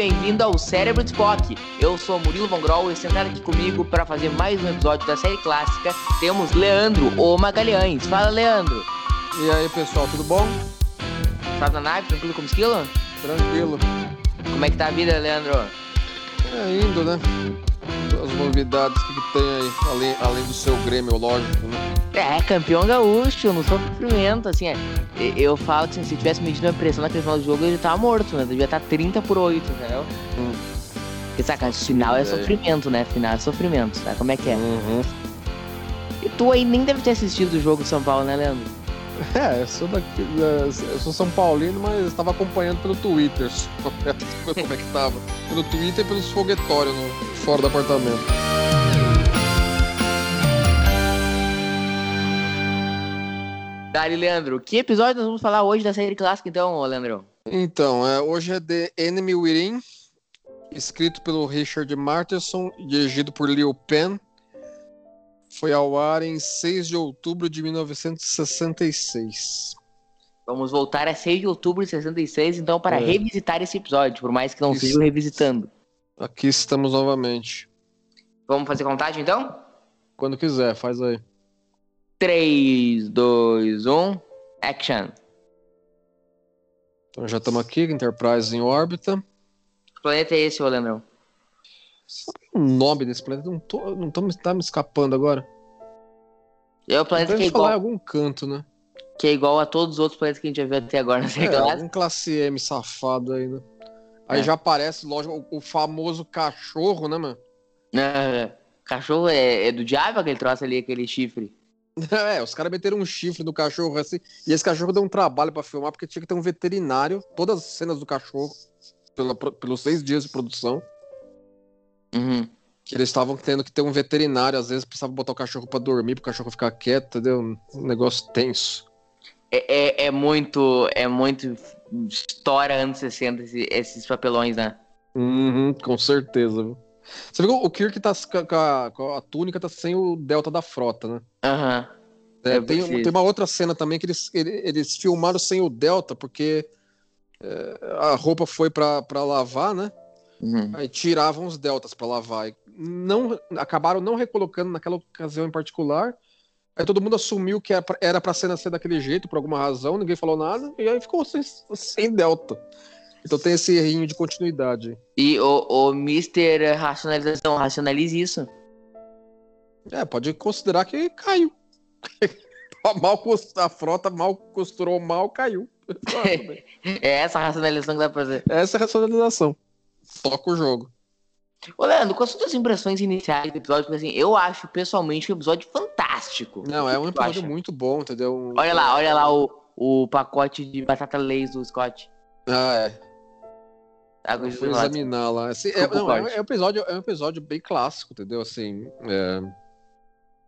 Bem-vindo ao Cérebro de Spock. Eu sou Murilo Von e sentado aqui comigo para fazer mais um episódio da série clássica temos Leandro, o Magalhães. Fala, Leandro. E aí, pessoal, tudo bom? Tá na nave, tranquilo como esquilo? Tranquilo. Como é que tá a vida, Leandro? É indo, né? As novidades que, tem aí, além, além do seu Grêmio, lógico, né? É, campeão gaúcho, não sofrimento, assim, é. Eu falo que assim, se tivesse medido a pressão naquele final do jogo, ele tava morto, né? Devia estar 30 por 8, entendeu? Hum. Porque saca, final é É. sofrimento, né? Final é sofrimento, sabe como é que é? Uhum. E tu aí nem deve ter assistido o jogo do São Paulo, né, Leandro? É, eu sou da- eu sou São Paulino, mas estava acompanhando pelo Twitter. Como é que tava? Pelo Twitter e pelos foguetórios no, fora do apartamento. Dali, Leandro, que episódio nós vamos falar hoje da série clássica, então, Leandro? Então, é, hoje é The Enemy Within, escrito pelo Richard Marterson e dirigido por Leo Penn. Foi ao ar em 6 de outubro de 1966. Vamos voltar a 6 de outubro de 66, então, para É. revisitar esse episódio, por mais que não seja revisitando. Aqui estamos novamente. Vamos fazer contagem, então? Quando quiser, faz aí. 3, 2, 1, action. Então já estamos aqui, Enterprise em órbita. Que planeta é esse, ô, Leandrão? O nome desse planeta não, tô, não tá me escapando agora. É o planeta que é, Deve falar em igual, algum canto, né? que é igual a todos os outros planetas que a gente já viu até agora na série É, clássica. algum classe M safado aí, né? Aí É. já aparece, lógico, o, famoso cachorro, né, mano? Ah, cachorro é, é do diabo aquele troço ali, aquele chifre. É, os caras meteram um chifre do cachorro assim. E esse cachorro deu um trabalho pra filmar, porque tinha que ter um veterinário. Todas as cenas do cachorro, pela, pelos seis dias de produção, Uhum. Que eles estavam tendo que ter um veterinário. Às vezes precisava botar o cachorro pra dormir, pro cachorro ficar quieto, entendeu? Um negócio tenso. É, é, é muito. É muito história anos 60 esse- esses papelões, né? Uhum, com certeza, viu? Você viu o Kirk tá com a, com a túnica, tá sem o delta da frota, né? Aham. É, Eu tem, tem uma outra cena também que eles, ele- eles filmaram sem o delta, porque é, a roupa foi pra, pra lavar, né? Uhum. Aí tiravam os deltas pra lavar. E não, acabaram não recolocando naquela ocasião em particular. Aí todo mundo assumiu que era pra, cena ser daquele jeito, por alguma razão, ninguém falou nada, e aí ficou sem, sem delta. Então tem esse errinho de continuidade. E o, o Mr. Racionalização, racionalize isso. É, pode considerar que caiu. A mal a frota mal costurou mal, caiu. Bem. É essa a racionalização que dá pra fazer. Essa é a racionalização. Toca o jogo. Ô, Leandro, quais são as impressões iniciais do episódio? Porque assim, eu acho pessoalmente um episódio fantástico. Não, é um episódio muito bom, entendeu? Olha lá, olha lá o, o pacote de batata Lays do Scott. Ah, é. Eu fui chocolate. examinar lá. Assim, é, não, é, é um episódio, é um episódio bem clássico, entendeu? Assim, é,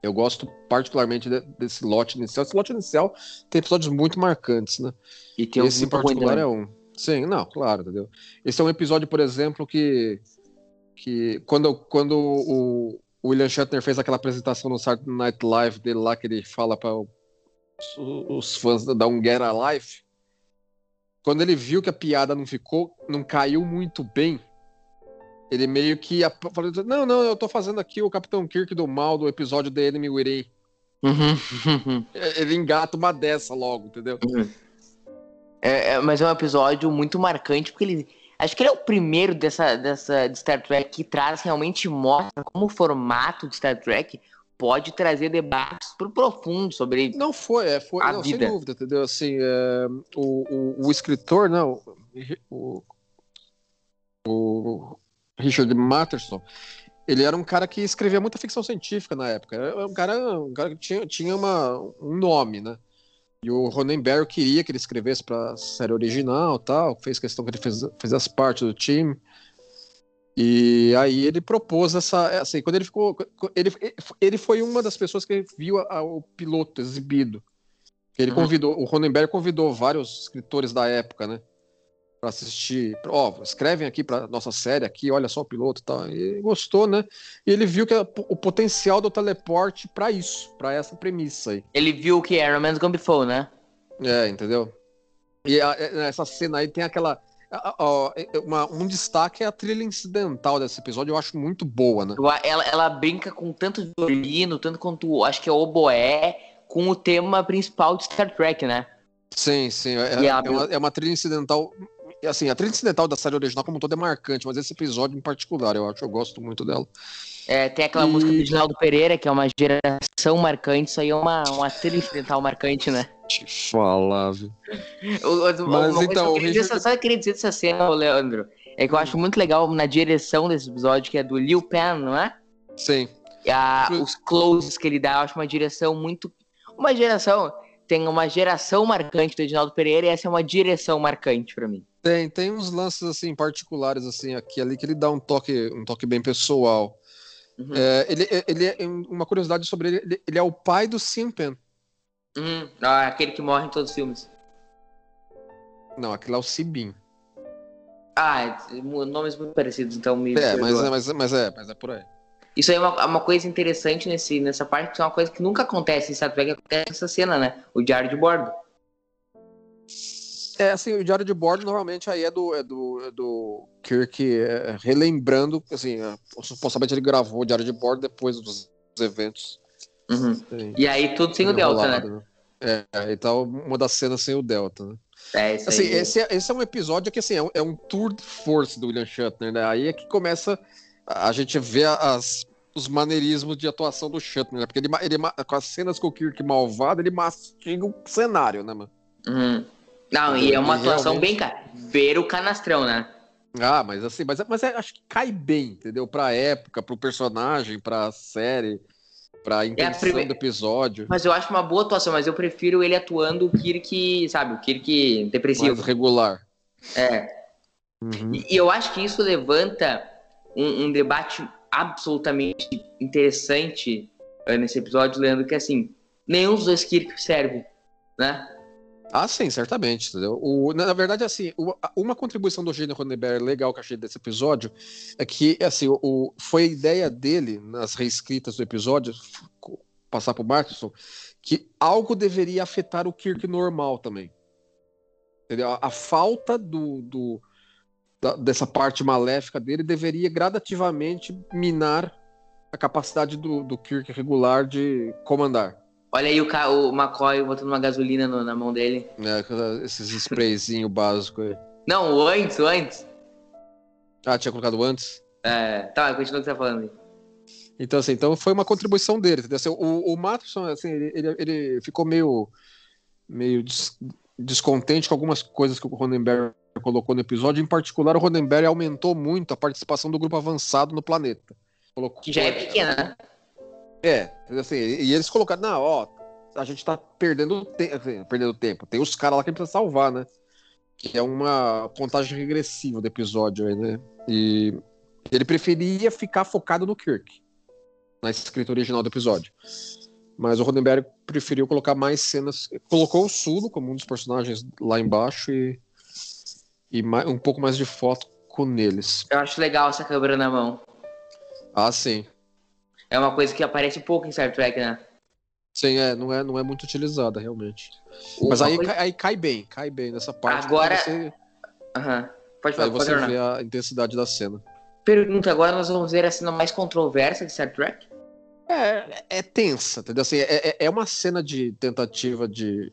eu gosto particularmente de- desse lote inicial. Esse lote inicial tem episódios muito marcantes, né? E tem um Esse em particular é um. Sim, não, claro, entendeu? Esse é um episódio, por exemplo, que, que quando, quando o, o William Shatner fez aquela apresentação no Saturday Night Live dele lá, que ele fala para os, os fãs da Um Get a Life, quando ele viu que a piada não ficou, não caiu muito bem, ele meio que falou: Não, não, eu tô fazendo aqui o Capitão Kirk do mal do episódio The Enemy Within. Uhum. Ele engata uma dessa logo, entendeu? É, é, mas é um episódio muito marcante, porque ele. Acho que ele é o primeiro dessa, dessa de Star Trek que traz realmente mostra como o formato de Star Trek pode trazer debates pro profundo sobre. Não foi, é, foi, A não, vida. sem dúvida, entendeu? Assim, é, o, o, o escritor, não, o, o Richard Matterson, ele era um cara que escrevia muita ficção científica na época. Era um cara, um cara que tinha, tinha uma, um nome, né? E o Ronenberg queria que ele escrevesse para a série original tal, fez questão que ele fez, fizesse parte do time. E aí ele propôs essa. Assim, quando ele ficou. Ele, ele foi uma das pessoas que viu a, a, o piloto exibido. Ele uhum. convidou, o Ronenberg convidou vários escritores da época, né? Para assistir. Ó, oh, escrevem aqui para nossa série aqui, olha só o piloto e tal. E gostou, né? E ele viu que o potencial do teleporte para isso, para essa premissa aí. Ele viu que Iron Man's Gone Before, né? É, entendeu? E a, essa cena aí tem aquela. Uma, um destaque é a trilha incidental desse episódio, eu acho muito boa, né? Ela, ela brinca com tanto violino, tanto quanto acho que é oboé, com o tema principal de Star Trek, né? Sim, sim. É, é, uma, é uma trilha incidental. Assim, a trilha incidental da série original, como todo, é marcante, mas esse episódio em particular, eu acho, eu gosto muito dela. É, tem aquela e... música do Ginaldo Pereira, que é uma geração marcante, isso aí é uma, uma trilha incidental marcante, né? Te falar, viu? Mas então, eu Richard... só, queria dizer dessa cena, Leandro, é que eu acho muito legal na direção desse episódio, que é do Liu Pan, não é? Sim. A, os closes que ele dá, eu acho uma direção muito uma geração. Tem uma geração marcante do Edinaldo Pereira e essa é uma direção marcante para mim. Tem, tem uns lances assim particulares assim aqui ali que ele dá um toque, um toque bem pessoal. Uhum. É, ele, ele é uma curiosidade sobre ele, ele, ele é o pai do Simpen. Uhum. Ah, aquele que morre em todos os filmes. Não, aquele é o Sibin. Ah, nomes muito parecidos, então me. É, mas, é, mas, mas, é, mas é por aí. Isso aí é uma, uma coisa interessante nesse, nessa parte, que é uma coisa que nunca acontece em Star Trek, acontece nessa cena, né? O diário de bordo. É, assim, o diário de bordo normalmente aí é do, é do, é do Kirk é, relembrando, assim, é, supostamente ele gravou o diário de bordo depois dos eventos. Uhum. e aí tudo sem o Delta, né? né? É, e tal, uma das cenas sem o Delta, né? É, isso assim, aí. Esse, é, esse é um episódio que assim, é um, é um tour de força do William Shatner, né? Aí é que começa a gente vê as, os maneirismos de atuação do Shatner, né? Porque ele, ele, com as cenas com o Kirk malvado, ele mastiga o cenário, né, mano? Uhum. Não, e é uma atuação realmente... bem, cara. Ver o canastrão, né? Ah, mas assim, mas, mas é, acho que cai bem, entendeu? Pra época, pro personagem, pra série, pra intenção é prime... do episódio. Mas eu acho uma boa atuação, mas eu prefiro ele atuando o Kirk, sabe, o Kirk depressivo. Mais regular. É. Uhum. E, e eu acho que isso levanta um, um debate absolutamente interessante uh, nesse episódio, Leandro, que assim, nenhum dos dois Kirk serve, né? Ah, sim, certamente. Entendeu? O, na, verdade, assim, o, uma contribuição do Gene Roddenberry legal que achei desse episódio é que, assim, o, foi a ideia dele, nas reescritas do episódio, passar pro Martinson, que algo deveria afetar o Kirk normal também. Entendeu? A, a falta do, do, da, dessa parte maléfica dele deveria gradativamente minar a capacidade do, do Kirk regular de comandar. Olha aí o, o McCoy botando uma gasolina no, na mão dele. É, esses sprayzinho básico aí. Não, o antes, o antes. Ah, tinha colocado antes? É, tá, continua o que você tá falando aí. Então, assim, então foi uma contribuição dele. Assim, o, o Matson, assim, ele, ele, ele, ficou meio, meio des, descontente com algumas coisas que o Ronenberg colocou no episódio. Em particular, o Roddenberry aumentou muito a participação do grupo avançado no planeta. Colocou... Que já é pequena, né? É, assim, e eles colocaram, não, ó, a gente tá perdendo, te assim, perdendo tempo. Tem os caras lá que a gente precisa salvar, né? Que é uma contagem regressiva do episódio aí, né? E ele preferia ficar focado no Kirk, na escrita original do episódio. Mas o Roddenberry preferiu colocar mais cenas. Colocou o Sulo como um dos personagens lá embaixo e e mais, um pouco mais de foto com eles. Eu acho legal essa câmera na mão. Ah, sim. É uma coisa que aparece pouco em Star Trek, né? Sim, é, não é, não é muito utilizada, realmente. Uma Mas aí, coisa... aí cai bem, cai bem nessa parte. Agora. Você... Uhum. Pode falar, aí você vê a intensidade da cena. Pergunta, agora nós vamos ver a cena mais controversa de Star Trek? É, é tensa, entendeu? Assim, é, é, é uma cena de tentativa de,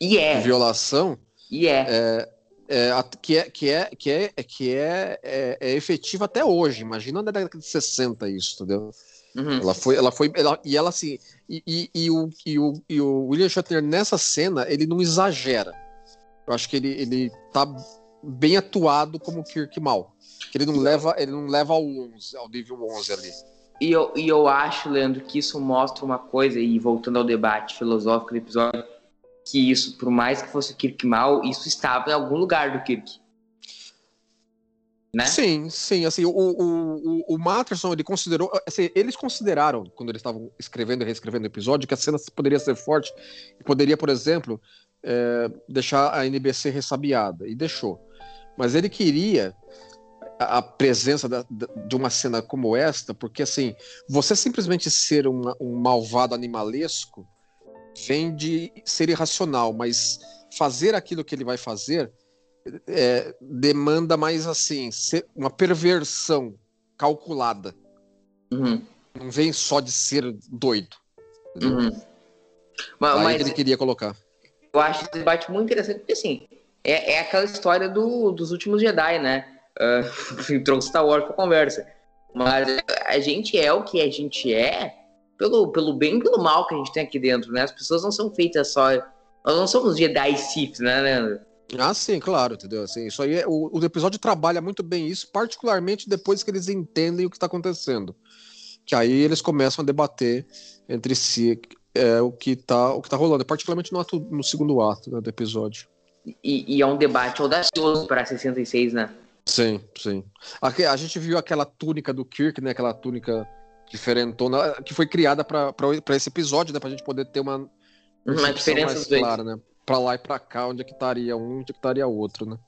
e é. de violação. E é. é é, que é que é que é que é, é, é efetiva até hoje. Imagina na década de 60 isso, entendeu? Uhum. Ela foi, ela foi, ela, e ela assim, e, e, e, o, e, o, e o William Shatner nessa cena ele não exagera. Eu acho que ele, ele tá bem atuado como Kirk Mal. Ele não leva, ele não leva ao 11, ao nível 11 ali. E eu, e eu acho, Leandro, que isso mostra uma coisa, e voltando ao debate filosófico do episódio, que isso, por mais que fosse o Kirk mal, isso estava em algum lugar do Kirk. Né? Sim, sim, assim, o, o, o, o Matterson, ele considerou, assim, eles consideraram, quando eles estavam escrevendo e reescrevendo o episódio, que a cena poderia ser forte poderia, por exemplo, é, deixar a NBC ressabiada, e deixou. Mas ele queria a, a presença da, de uma cena como esta, porque, assim, você simplesmente ser uma, um malvado animalesco vem de ser irracional, mas fazer aquilo que ele vai fazer é, demanda mais assim, uma perversão calculada. Uhum. Não vem só de ser doido. Uhum. Mas, mas, ele queria colocar. Eu acho esse debate muito interessante, porque assim, é, é aquela história do, dos últimos Jedi, né? Uh, trouxe Star Wars pra conversa. Mas a gente é o que a gente é pelo, pelo bem e pelo mal que a gente tem aqui dentro, né? As pessoas não são feitas só. Nós não somos Jedi Sith, né, Leandro? Ah, sim, claro, entendeu? Assim, isso aí é, o, o episódio trabalha muito bem isso, particularmente depois que eles entendem o que está acontecendo. Que aí eles começam a debater entre si é, o que está o que tá rolando, particularmente no, ato, no segundo ato né, do episódio. E, e, é um debate audacioso para 66, né? Sim, sim. A, a, gente viu aquela túnica do Kirk, né? Aquela túnica diferentona que foi criada para esse episódio, né? Pra gente poder ter uma, uma diferença mais clara, né? Pra lá e pra cá, onde é que estaria um, onde é que estaria outro, né?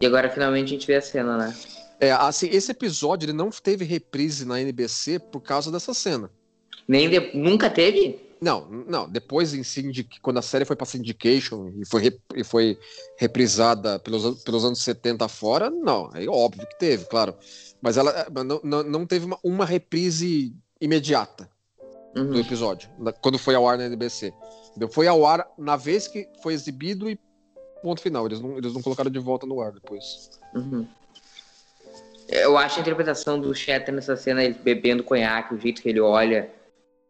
E agora finalmente a gente vê a cena, né? É, assim, esse episódio ele não teve reprise na NBC por causa dessa cena. Nem de... Nunca teve? Não, não. Depois, em Syndic... quando a série foi pra Syndication e foi, rep... e foi reprisada pelos, pelos anos 70 fora, não. É óbvio que teve, claro. Mas ela não, não, não teve uma, uma reprise imediata uhum. do episódio, quando foi ao ar na NBC. Foi ao ar na vez que foi exibido e ponto final. Eles não, eles não colocaram de volta no ar depois. Uhum. Eu acho a interpretação do Shatter nessa cena, ele bebendo conhaque, o jeito que ele olha.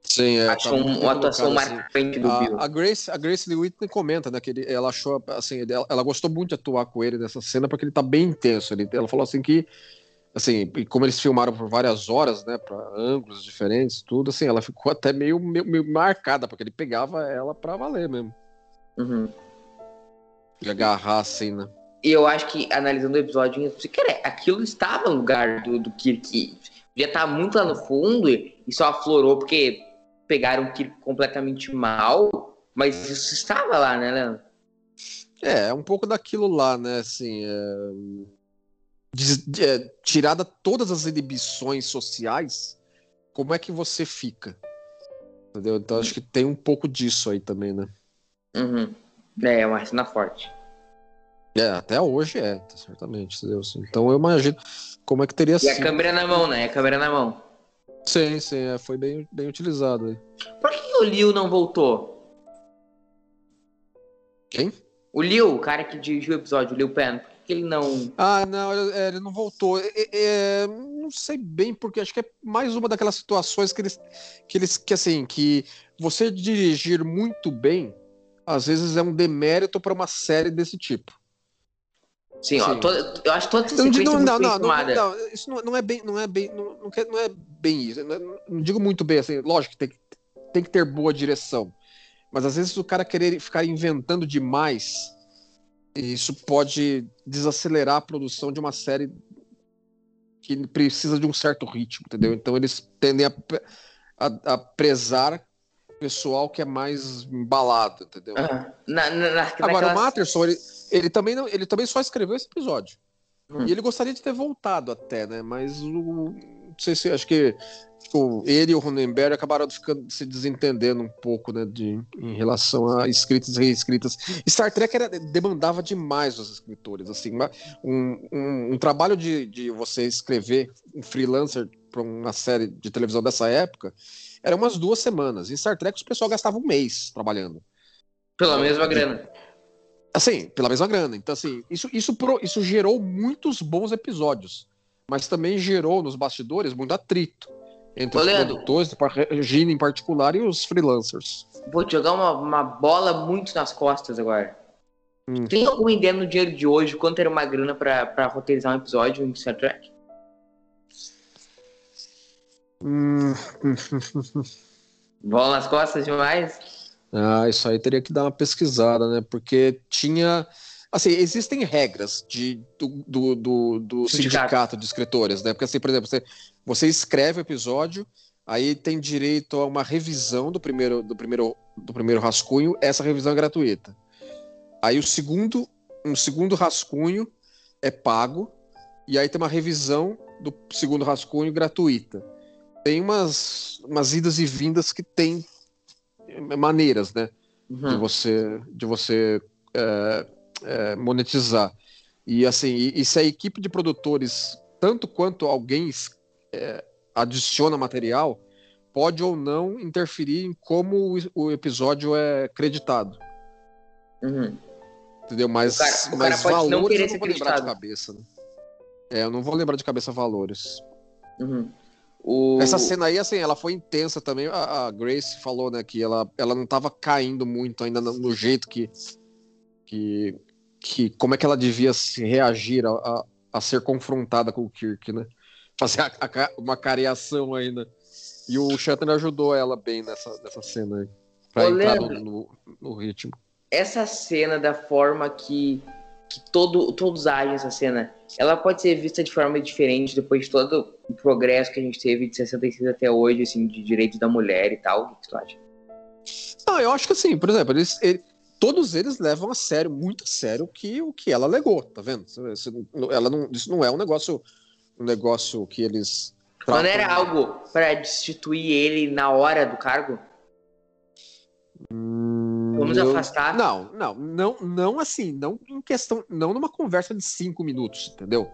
Sim, é. Acho tá um, uma atuação assim. marcante do a, Bill. A Grace, a Grace Lee Whitney comenta, né, que ele, ela achou, assim, ela, ela, gostou muito de atuar com ele nessa cena porque ele tá bem intenso. Ele, ela falou assim que assim, como eles filmaram por várias horas, né, para ângulos diferentes, tudo, assim, ela ficou até meio, meio, meio marcada, porque ele pegava ela pra valer mesmo. Uhum. E agarrar assim, né? E eu acho que, analisando o episódio, cara, aquilo estava no lugar do, do Kirk. Já estar muito lá no fundo e só aflorou porque pegaram o Kirk completamente mal, mas isso estava lá, né, Leandro? É, é um pouco daquilo lá, né, assim, é é, tirada todas as inibições sociais, como é que você fica? Entendeu? Então acho que tem um pouco disso aí também, né? Uhum. É, é uma cena forte. É, até hoje é, certamente, entendeu? Então eu imagino como é que teria sido. E a câmera na mão, né? A câmera na mão. Sim, sim, é, foi bem, bem utilizado aí. Por que o Liu não voltou? Quem? O Liu, o cara que dirigiu o episódio, o Liu Pen que ele não. Ah, não, ele, é, não voltou. É, é, não sei bem, porque acho que é mais uma daquelas situações que eles. Que eles. Que assim, que você dirigir muito bem, às vezes é um demérito para uma série desse tipo. Sim, Sim. Ó, eu acho toda essa sequência não, não, não, não, não, isso não, não, é bem, não é bem, não, não, não é bem isso. Não, não, digo muito bem assim. Lógico que tem, tem que ter boa direção, mas às vezes o cara querer ficar inventando demais isso pode desacelerar a produção de uma série que precisa de um certo ritmo, entendeu? Então eles tendem a, a, a prezar pessoal que é mais embalado, entendeu? Uhum. Na, na, Agora, o Matterson, ele, ele, também não, ele também só escreveu esse episódio. Hum. E ele gostaria de ter voltado até, né? Mas o, não sei se acho que tipo, ele e o Ronenberg acabaram ficando, se desentendendo um pouco, né, de, em relação a escritas e reescritas. Star Trek era, demandava demais os escritores, assim, um, um, um trabalho de, de você escrever um freelancer para uma série de televisão dessa época era umas duas semanas. Em Star Trek, o pessoal gastava um mês trabalhando. Pela mesma grana. Assim, pela mesma grana. Então, assim, isso, isso, isso gerou muitos bons episódios, mas também gerou nos bastidores muito atrito entre Ô, os Leandro, produtores, Regina em particular, e os freelancers. Vou te jogar uma, uma bola muito nas costas agora. Hum. Tem alguma ideia no dia de hoje quanto era uma grana para roteirizar um episódio em Star Trek? Hum. bola nas costas demais? Ah, isso aí teria que dar uma pesquisada, né? Porque tinha. Assim, existem regras de, do, do, do, do Sindicato. sindicato de escritores, né? Porque, assim, por exemplo, você, você escreve o episódio, aí tem direito a uma revisão do primeiro, do primeiro, do primeiro rascunho, essa revisão é gratuita. Aí o segundo, um segundo rascunho é pago, e aí tem uma revisão do segundo rascunho gratuita. Tem umas, umas idas e vindas que tem maneiras, né? de Uhum. você, de você é, é, monetizar. E assim, e, e se a equipe de produtores, tanto quanto alguém é, adiciona material, pode ou não interferir em como o, o episódio é creditado. Uhum. Entendeu? Mas, O cara- o cara mas não valores querer eu não vou lembrar de cabeça. Né? É, eu não vou lembrar de cabeça valores. Uhum. O... Essa cena aí, assim, ela foi intensa também. A, a Grace falou, né, que ela, ela não tava caindo muito ainda no, no jeito que, que, que. Como é que ela devia se reagir a, a, a ser confrontada com o Kirk, né? Fazer a- a uma careação ainda. E o Shatner ajudou ela bem nessa, nessa cena aí. Pra Ô, entrar no, no, no ritmo. essa cena da forma que, que todo, todos agem essa cena, ela pode ser vista de forma diferente depois de todo o progresso que a gente teve de 66 até hoje, assim, de direitos da mulher e tal. O que tu acha? Não, eu acho que assim, por exemplo, eles, ele- todos eles levam a sério, muito a sério, o que, o que ela alegou, tá vendo? Isso, ela não, isso não é um negócio, um negócio que eles. Mas não tratam- era algo para destituir ele na hora do cargo? Hum, Vamos eu- afastar? Não, não, não, não assim, não em questão, não numa conversa de cinco minutos, entendeu?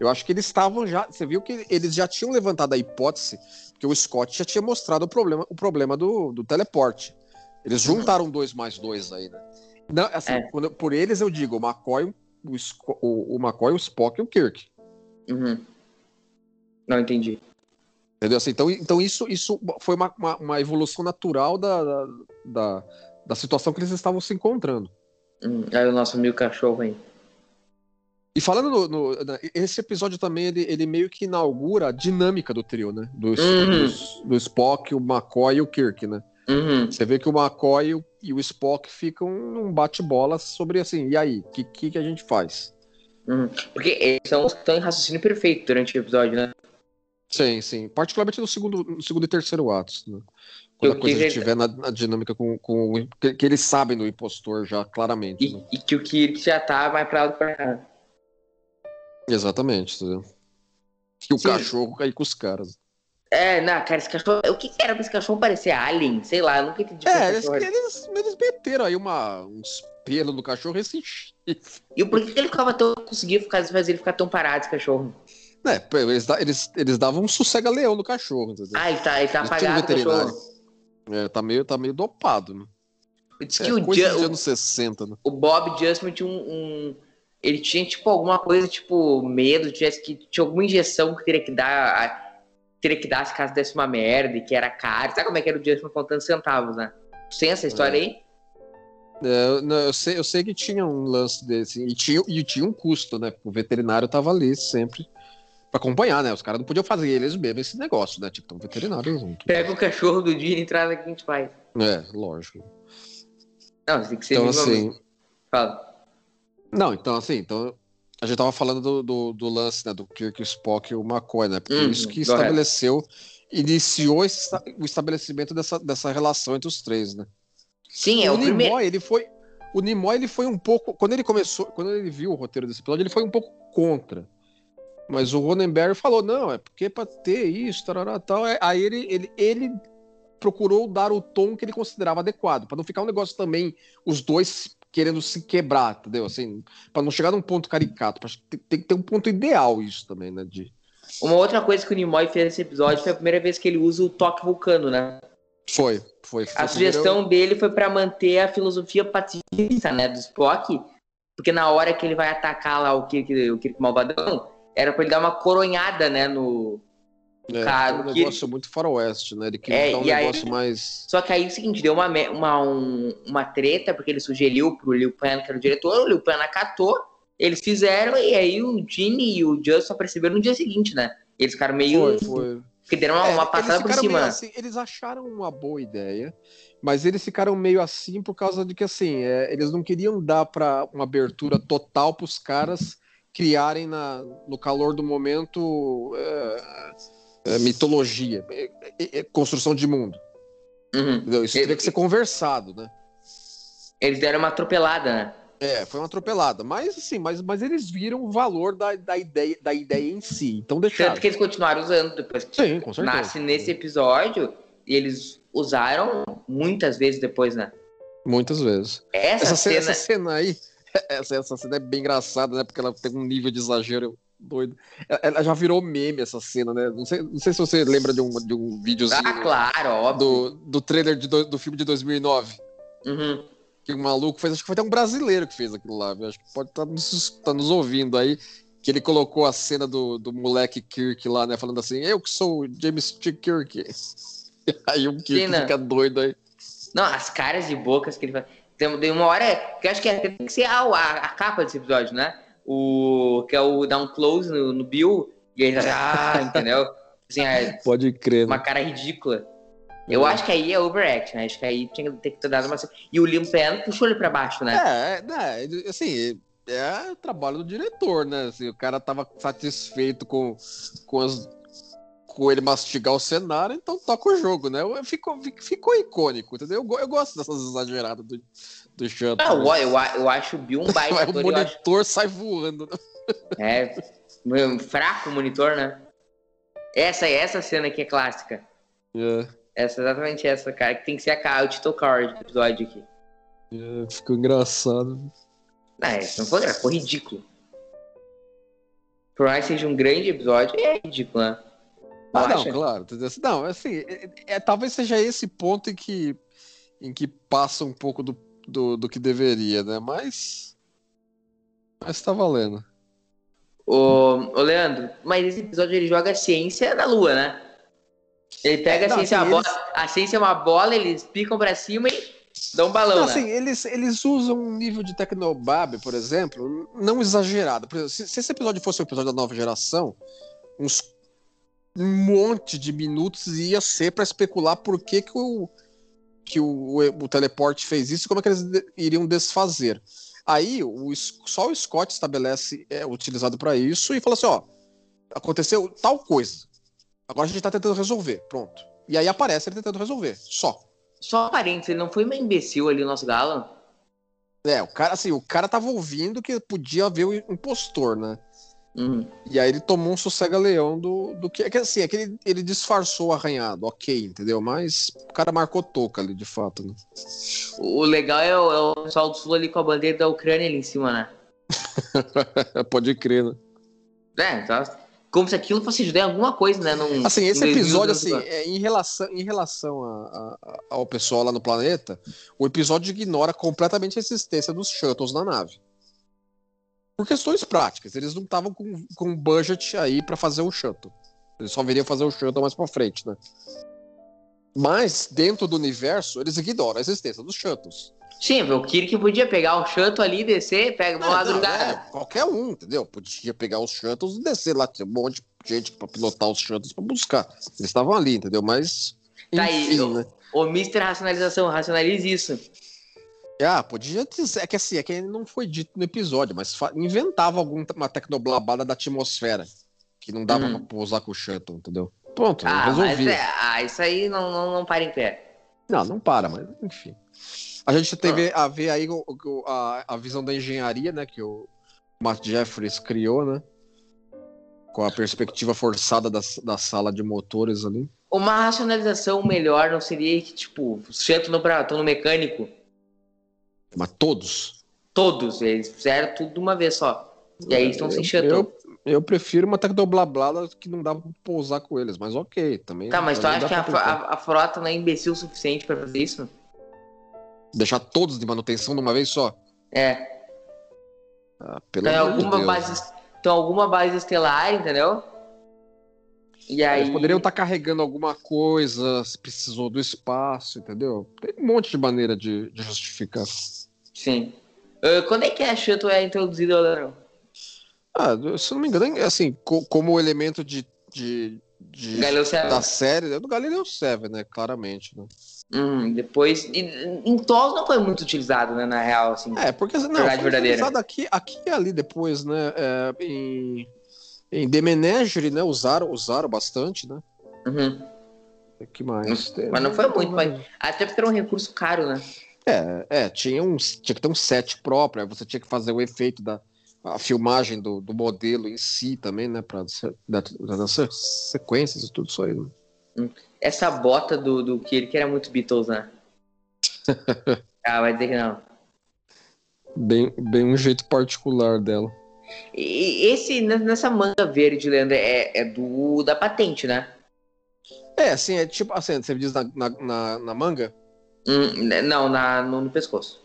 Eu acho que eles estavam já, você viu que eles já tinham levantado a hipótese, porque o Scott já tinha mostrado o problema, o problema do, do teleporte. Eles juntaram dois mais dois aí, né? Não, assim, É. quando- por eles eu digo o McCoy, o, o, o McCoy, o Spock e o Kirk. Uhum. Não entendi. Entendeu? Assim, então, então isso, isso foi uma, uma, uma evolução natural da, da, da, da situação que eles estavam se encontrando. Hum, aí o nosso amigo cachorro aí. E falando no, no- esse episódio também, ele, ele meio que inaugura a dinâmica do trio, né? Do, Uhum. do Spock, o McCoy e o Kirk, né? Uhum. Você vê que o McCoy e o, Spock ficam num bate-bola sobre assim, e aí, o que, que, que a gente faz? Uhum. Porque eles são, estão em raciocínio perfeito durante o episódio, né? Sim, sim. Particularmente no segundo, no segundo e terceiro atos, né? Quando a coisa estiver na, na dinâmica com, com o- que, que eles sabem do impostor já claramente. E, né? e que o Kirk já tá mais pra lá do que pra cá. Exatamente, entendeu? E o Sim. cachorro cair com os caras. É, não, cara, esse cachorro. O que, que era pra esse cachorro parecer Alien? Sei lá, eu nunca entendi. É, eles, eles, eles meteram aí uma, uns pelos no cachorro e esse chifre. E por que, que ele ficava tão. conseguia ficar, fazer ele ficar tão parado, esse cachorro? É, eles, eles, eles davam um sossega-leão no cachorro, entendeu? Ah, ele tá, ele tá Eles apagado veterinário. É, tá meio, tá meio dopado, né? Diz É, que o, coisa Ju- anos 60, né? o Bob Justman tinha um, um- Ele tinha, tipo, alguma coisa, tipo, medo, tivesse que. Tinha alguma injeção que teria que dar. a- Teria que dar se caso desse uma merda e que era caro. Sabe como é que era o Justman contando centavos, né? Sem essa história É. aí? É, não, eu, sei, eu sei que tinha um lance desse. E tinha, e tinha um custo, né? O veterinário tava ali sempre pra acompanhar, né? Os caras não podiam fazer eles mesmos esse negócio, né? Tipo, tem um veterinário junto. Pega o cachorro do dia e traz aqui que a gente faz. É, lógico. Não, tem que ser Então, assim. Fala. Não, então, assim, então. A gente tava falando do, do, do lance, né? Do Kirk, o Spock e o McCoy, né? Porque Uhum, isso que correto. estabeleceu, iniciou esse o estabelecimento dessa, dessa relação entre os três, né? Sim, é o o primeiro. Nimoy, ele foi. O Nimoy, ele foi um pouco. Quando ele começou, quando ele viu o roteiro desse episódio, ele foi um pouco contra. Mas o Ronenberry falou: não, é porque pra ter isso, tarará, tal. É, Aí ele, ele, ele procurou dar o tom que ele considerava adequado, pra não ficar um negócio também, os dois querendo se quebrar, entendeu? Assim, pra não chegar num ponto caricato. Tem, tem que ter um ponto ideal isso também, né? De... Uma outra coisa que o Nimoy fez nesse episódio foi a primeira vez que ele usa o toque vulcano, né? Foi, foi. foi A sugestão dele foi pra manter a filosofia pacifista, né, do Spock, porque na hora que ele vai atacar lá o Kirk, o Kirk Malvadão, era pra ele dar uma coronhada, né, no... É, um que- negócio muito faroeste, né? Ele queria É, um e aí- negócio mais. Só que aí é o seguinte, deu uma, uma, um- uma treta, porque ele sugeriu pro Liu Pan, que era o diretor, o Liu Pan acatou, eles fizeram, e aí o Jimmy e o Just só perceberam no dia seguinte, né? Eles ficaram meio... Foi, foi. que deram uma, É, uma passada por cima. assim, eles acharam uma boa ideia Mas eles ficaram meio assim por causa de que, assim, é, eles não queriam dar para uma abertura total para os caras criarem na, no calor do momento é, mitologia, é, é, é, construção de mundo. Uhum. Isso teria que ser conversado, né? Eles deram uma atropelada, né? É, foi uma atropelada. Mas assim, mas, mas eles viram o valor da, da, ideia, da ideia em si. Então deixaram. Tanto que eles continuaram usando depois que Sim, com certeza. nasce nesse episódio e eles usaram muitas vezes depois, né? Muitas vezes. Essa, Essa, cena. essa cena aí, essa, essa cena é bem engraçada, né? Porque ela tem um nível de exagero doido. Ela, já virou meme essa cena, né? Não sei, não sei se você lembra de um, de um videozinho Ah, claro, óbvio. do, do trailer de do, do filme de 2009. Uhum. Que o maluco fez, acho que foi até um brasileiro que fez aquilo lá, viu? acho que pode estar nos, tá nos ouvindo aí, que ele colocou a cena do, do moleque Kirk lá, né, falando assim, eu que sou o James T. Kirk. Aí o Kirk Sim, fica doido aí. Não, as caras de bocas que ele faz. Tem, uma hora que acho que é- tem que ser a, a, a capa desse episódio, né? O, que é o dar um close no, no Bill e ele ah, entendeu? Assim, é Pode crer, uma né? cara ridícula. Eu acho que aí é overact, né? Acho que aí tinha que ter que ter dado uma. E o Liam Payne puxou ele pra baixo, né? É, é, né, assim, é o trabalho do diretor, né? Assim, o cara tava satisfeito com, com, as, com ele mastigar o cenário, então toca o jogo, né? Ficou, ficou icônico, entendeu? Eu, eu gosto dessas exageradas do, do Shutter. Eu, eu, acho o Bill um baita Vai, o ator. eu acho- monitor sai voando. né? É, fraco o monitor, né? Essa essa cena aqui é clássica. É, Essa, exatamente essa, cara, que tem que ser a cara, o title card do episódio aqui. é, ficou engraçado. Ah, isso não foi, ficou ridículo. Por mais que seja um grande episódio, é ridículo, né? Ah, não, acha? claro. entendeu? Não, assim, é, é- talvez seja esse ponto em que, em que passa um pouco do, do, do que deveria, né? Mas. Mas tá valendo. Ô, ô, Leandro, mas esse episódio ele joga a ciência na lua, né? Ele pega a Não, ciência, assim, uma eles- bola, a ciência é uma bola, eles picam pra cima e dão um balão, Não, né? assim, eles, eles usam um nível de Tecnobab, por exemplo, não exagerado. Por exemplo, se, se esse episódio fosse um episódio da nova geração, uns um monte de minutos ia ser pra especular por que, que, o, que o, o teleporte fez isso e como é que eles iriam desfazer. Aí o, só o Scott estabelece, é utilizado pra isso e fala assim: ó, aconteceu tal coisa. Agora a gente tá tentando resolver. Pronto. E aí aparece ele tentando resolver. Só. Só parênteses, ele não foi meio imbecil ali, o nosso Galo? É, o cara, assim, o cara tava ouvindo que podia haver o impostor, né? Uhum. E aí ele tomou um sossega-leão do, do que. É que assim, é que ele, ele disfarçou o arranhado, ok, entendeu? Mas o cara marcou toca ali, de fato, né? O legal é o, é o pessoal do Sul ali com a bandeira da Ucrânia ali em cima, né? Pode crer, né? É, tá. Como se aquilo fosse ajudar em alguma coisa, né? Num, Assim, esse episódio, 2000, assim, é, em relação, em relação a- a- ao pessoal lá no planeta, o episódio ignora completamente a existência dos shuttles na nave. Por questões práticas, eles não estavam com, com budget aí pra fazer o shuttle. Eles só viriam fazer o shuttle mais pra frente, né? Mas, dentro do universo, eles ignoram a existência dos shuttles. Sim, o Kirk podia pegar o shuttle ali, descer, pega É, lado não, do lugar. é, qualquer um, entendeu? Podia pegar os shuttles e descer lá. Tinha um monte de gente pra pilotar os shuttles pra buscar. Eles estavam ali, entendeu? Mas. Tá aí, Enfim, eu- né? O Mr. Racionalização, racionalize isso. Ah, podia dizer. É que assim, é que não foi dito no episódio, mas inventava alguma tecnoblabada da atmosfera. Que não dava Hum. pra pousar com o shuttle, entendeu? Pronto, Ah, mas resolvi. é, ah, isso aí não, não, não para em pé. Não, não para, mas enfim. A gente teve a ver aí o- o- a, a visão da engenharia, né? Que o Matt Jeffries criou, né? Com a perspectiva forçada da, da sala de motores ali. Uma racionalização melhor não seria que, tipo, os shuttle estão no mecânico, Mas todos. todos, eles fizeram tudo de uma vez só. E aí estão Eu- shuttle. Eu, eu prefiro uma tecnoblablada que não dá pra pousar com eles, mas ok, também. Tá, mas tu acha que a, a- a frota não é imbecil o suficiente pra fazer isso? Deixar todos de manutenção de uma vez só? É. Ah, pelo Então, de alguma Deus. base, então alguma base estelar, entendeu? E aí. Eles poderiam estar carregando alguma coisa, se precisou do espaço, entendeu? Tem um monte de maneira de, de justificar. Sim. Ah, quando é que a Shuttle é introduzida, Leandro? Ah, se não me engano, é assim, co- como elemento de, de, de, da série é do Galileu 7, né? Claramente, né? Hum, depois. e- Em TOS não foi muito utilizado, né? Na real, assim. É, porque não, Verdade foi verdadeira. utilizado aqui, aqui e ali depois, né? É, em, em The Menagerie, né? Usaram, usaram bastante, né? Uhum. que mais? Mas não foi muito, mas- Até porque era um recurso caro, né? É, é tinha, um, tinha que ter um set próprio, aí você tinha que fazer o efeito da a filmagem do, do modelo em si também, né? Pra, da, das sequências e tudo isso aí. Né? Essa bota do, do que ele que era muito Beatles, né? ah, vai dizer que não. Bem, bem um jeito particular dela. E esse, nessa manga verde, Leandro, é, é do da patente, né? É, assim, é tipo assim, você diz na, na, na, manga? Hum, não, na, no, no pescoço.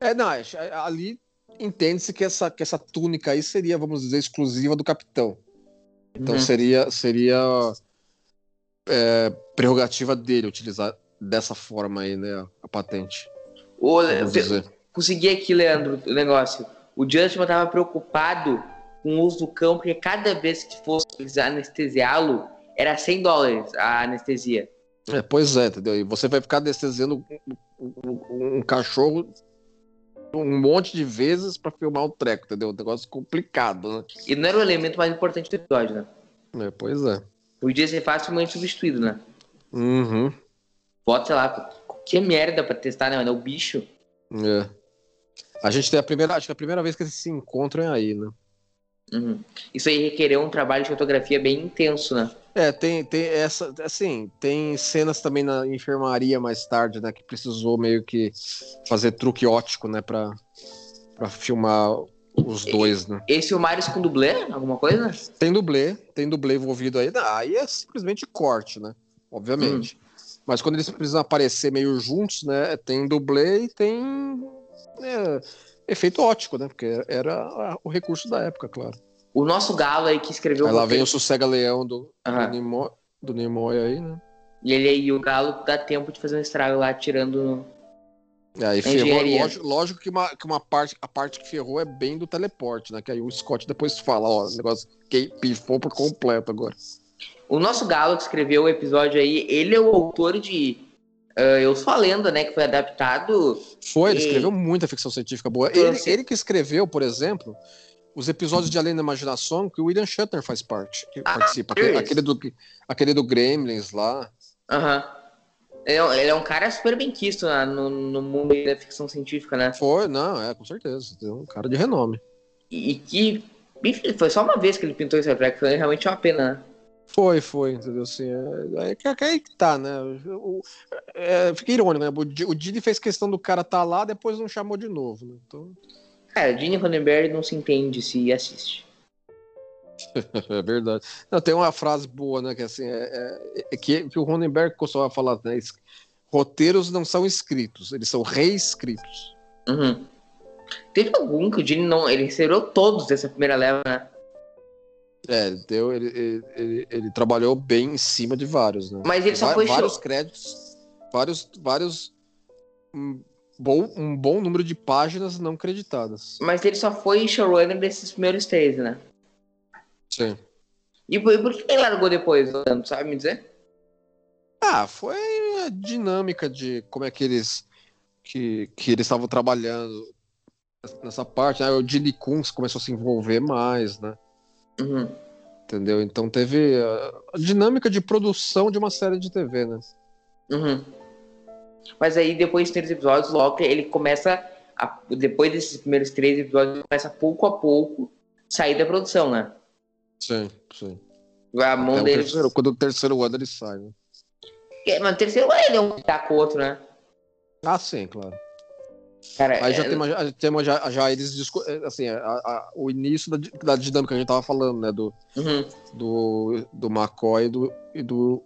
É, não, é, ali entende-se que essa, que essa túnica aí seria, vamos dizer, exclusiva do capitão. Então Uhum. seria, seria é, prerrogativa dele utilizar dessa forma aí, né, a patente. Ô, consegui aqui, Leandro, o negócio. O Justin estava preocupado com o uso do cão, porque cada vez que fosse anestesiá-lo, era 100 dólares a anestesia. É, pois é, entendeu? E você vai ficar anestesiando um, um- um cachorro um monte de vezes pra filmar o treco, entendeu? Um negócio complicado, né? E não era o elemento mais importante do episódio, né? É, pois é. Podia ser facilmente substituído, né? Uhum. Bota, sei lá, que merda pra testar, né, mano? É o bicho. É. A gente tem a primeira, acho que é a primeira vez que eles se encontram aí, né? Uhum. Isso aí requereu um trabalho de fotografia bem intenso, né? É, tem, tem essa, assim, tem cenas também na enfermaria mais tarde, né, que precisou meio que fazer truque ótico, né, pra, pra filmar os dois, né. Esse filmares com dublê? Alguma coisa? Tem dublê, tem dublê envolvido aí, não, aí é simplesmente corte, né, obviamente. Mas quando eles precisam aparecer meio juntos, né, tem dublê e tem é, efeito ótico, né, porque era o recurso da época, claro. O nosso galo aí que escreveu Aí lá vem o Sossega-Leão do, Aham. do, Nimoy, do Nimoy aí, né. E ele aí, o galo dá tempo de fazer um estrago lá, tirando. Aí ferrou, lógico, lógico que, uma, que uma parte, a parte que ferrou é bem do teleporte, né? Que aí o Scott depois fala, ó, o negócio que pifou por completo agora. O nosso galo que escreveu o episódio aí, ele é o autor de. Ah, eu sou a lenda, né? Que foi adaptado. Foi, ele E- escreveu muita ficção científica boa. Então, Ele, ele que escreveu, por exemplo, os episódios de Além da Imaginação, que o William Shatner faz parte, que Ah, participa. Aquele, aquele do, aquele do Gremlins lá. Aham. Ele, é um- ele é um cara super bem quisto né, no, no mundo da ficção científica, né? Foi, não, é, com certeza. Tem um cara de renome. E, e que. Enfim, foi só uma vez que ele pintou esse Trek, foi realmente uma pena, né? Foi, foi, entendeu? Assim, é, é, que- que aí que tá, né? O, é, fica irônico, né? O, Di- o Dini fez questão do cara tá lá, depois não chamou de novo, né? Então, Cara, Gene Roddenberry não se entende se assiste. é verdade. Não, tem uma frase boa, né? Que assim, é, é- é que, que o Ronenberg costumava falar, né? Roteiros não são escritos, eles são reescritos. Uhum. Teve algum que o Gene não. Ele recebeu todos dessa primeira leva, né? É, ele, deu, ele, ele, ele- ele trabalhou bem em cima de vários, né? Mas ele só Va- foi vários show- créditos, vários, vários um bom, um bom número de páginas não creditadas. Mas ele só foi showrunner desses primeiros três, né? Sim. E por, e por que ele largou depois, Leandro? Sabe me dizer? Ah, foi a dinâmica de como é que eles que, que eles estavam trabalhando nessa parte. Aí o Gene Kunz começou a se envolver mais, né? Uhum. Entendeu? Então teve a, dinâmica de produção de uma série de TV, né? Uhum. Mas aí, depois de três episódios, logo ele começa. A, depois desses primeiros três episódios, começa pouco a pouco sair da produção, né? Sim, sim. A mão o dele. terceiro, quando o terceiro ano ele sai, né? É, Mas o terceiro ele é um taco outro, né? Ah, sim, claro. Cara, Aí já é- temos, já, temos já, já eles discu- assim, a- a- o início da, da dinâmica que a gente tava falando, né? Do, Uhum. do, do McCoy e do, e do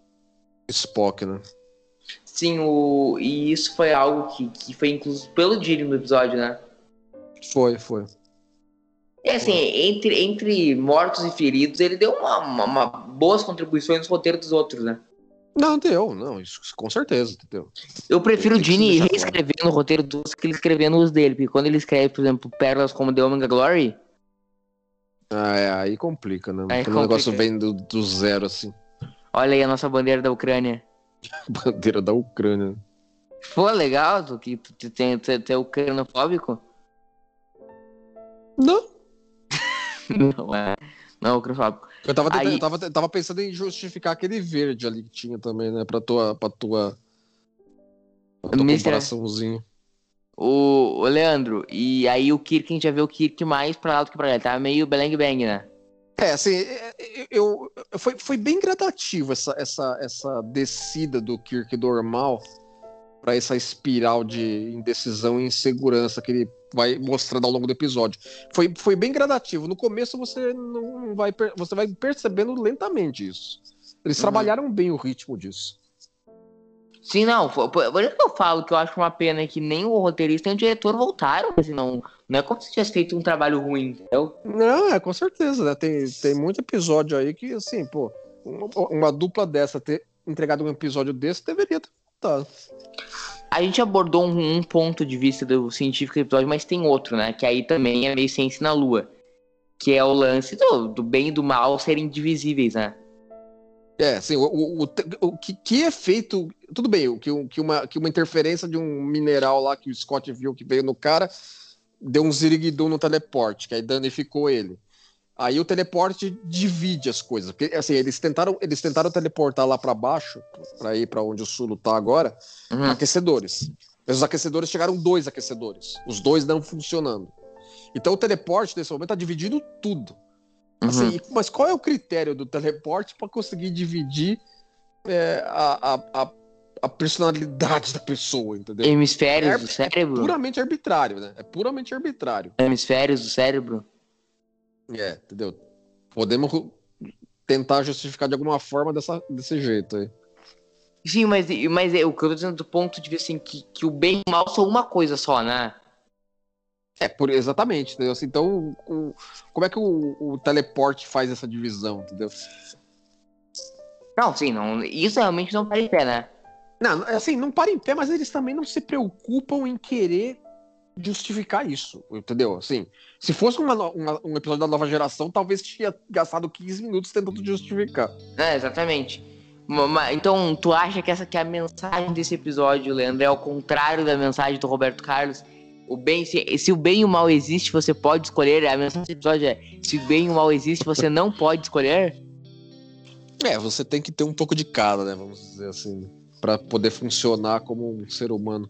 Spock, né? Sim, o... e isso foi algo que, que foi incluso pelo Gene no episódio, né? Foi, foi. É assim, entre, entre mortos e feridos, ele deu uma, uma- uma boas contribuições no roteiro dos outros, né? Não, deu, não, isso com certeza, entendeu? Eu prefiro o Gene deixar reescrevendo o roteiro dos que ele escrevendo os dele, porque quando ele escreve, por exemplo, pérolas como The Omega Glory, Ah, é, aí complica, né? Aí Quando o negócio complica. vem do, do zero, assim. Olha aí a nossa bandeira da Ucrânia. Bandeira da Ucrânia. Pô, legal, tu que tu, tu tem, tu, tu é ucranofóbico? Não. Não é. Não é ucranofóbico. Eu tava, tentando- Aí- eu tava, eu tava pensando em justificar aquele verde ali que tinha também, né? Pra tua. Pra tua, pra tua Mister- comparaçãozinho. O, o Leandro, e aí o Kirk, a gente já vê o Kirk mais pra lá do que pra lá. Tá meio Beleng Bang, né? É, assim, é, é, eu, eu- foi, foi bem gradativo essa, essa, essa descida do Kirk normal pra essa espiral de indecisão e insegurança que ele vai mostrando ao longo do episódio. Foi, foi bem gradativo. No começo você não vai, você vai percebendo lentamente isso. Eles Uhum. trabalharam bem o ritmo disso. Sim, não. Por, isso que eu falo que eu acho uma pena que nem o roteirista nem o diretor voltaram. Assim, não, não é como se tivesse feito um trabalho ruim, entendeu? Não, é com certeza, né? Tem, tem muito episódio aí que, assim, pô, uma, uma dupla dessa ter entregado um episódio desse deveria ter voltado. A gente abordou um, um ponto de vista do científico do episódio, mas tem outro, né? Que aí também é meio ciência na lua. Que é o lance do, do bem e do mal serem divisíveis, né? É, assim, o, o, o, o que, que é feito. Tudo bem, que, que, uma, que uma interferência de um mineral lá que o Scott viu que veio no cara deu um ziriguidum no teleporte, que aí danificou ele. Aí o teleporte divide as coisas. Porque, assim, eles tentaram, eles tentaram teleportar lá pra baixo, pra ir pra onde o Sulo tá agora, Uhum. aquecedores. Mas os aquecedores chegaram dois aquecedores. Os dois não funcionando. Então o teleporte nesse momento tá dividindo tudo. Assim, Uhum. mas qual é o critério do teleporte para conseguir dividir é, a, a, a, a personalidade da pessoa, entendeu? Hemisférios É- do cérebro? Puramente arbitrário, né? É puramente arbitrário. Hemisférios do cérebro? É, entendeu? Podemos tentar justificar de alguma forma dessa, desse jeito aí. Sim, mas, mas é, o que eu tô dizendo do ponto de vista assim, que, que o bem e o mal são uma coisa só, né? É, por, exatamente, entendeu? Assim, Então, o- como é que o, o teleporte faz essa divisão, entendeu? Não, sim, não, isso realmente não para em pé, né? Não, assim, não para em pé, mas eles também não se preocupam em querer justificar isso, entendeu? Assim, se fosse uma uma- um episódio da nova geração, talvez tinha gastado 15 minutos tentando justificar. É, exatamente. Então, tu acha que essa que é a mensagem desse episódio, Leandro, é ao contrário da mensagem do Roberto Carlos? O bem, se, se o bem e o mal existe, você pode escolher. A mensagem desse episódio é: se o bem e o mal existe, você não pode escolher? É, você tem que ter um pouco de cada, né? Vamos dizer assim, Pra poder funcionar como um ser humano.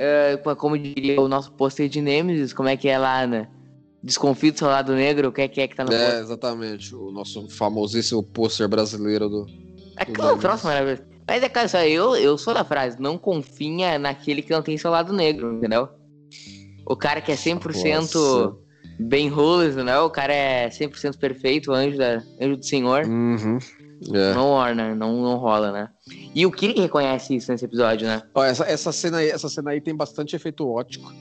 É, co- como diria o nosso pôster de Nemesis, como é que é lá, né? Desconfio do seu lado negro, o que é que, é que tá no É, pôster? exatamente. O nosso famosíssimo pôster brasileiro do. É do claro, um troço maravilhoso. Mas é, só eu, eu sou da frase, não confia naquele que não tem seu lado negro, entendeu? O cara que é 100% Nossa. bem rules, não? O cara é 100% perfeito, anjo, da, anjo do Senhor. Uhum. É. Não orna, não, não rola, né? E o Kirk reconhece isso nesse episódio, né? Ó, essa, essa, cena aí, essa cena aí tem bastante efeito ótico.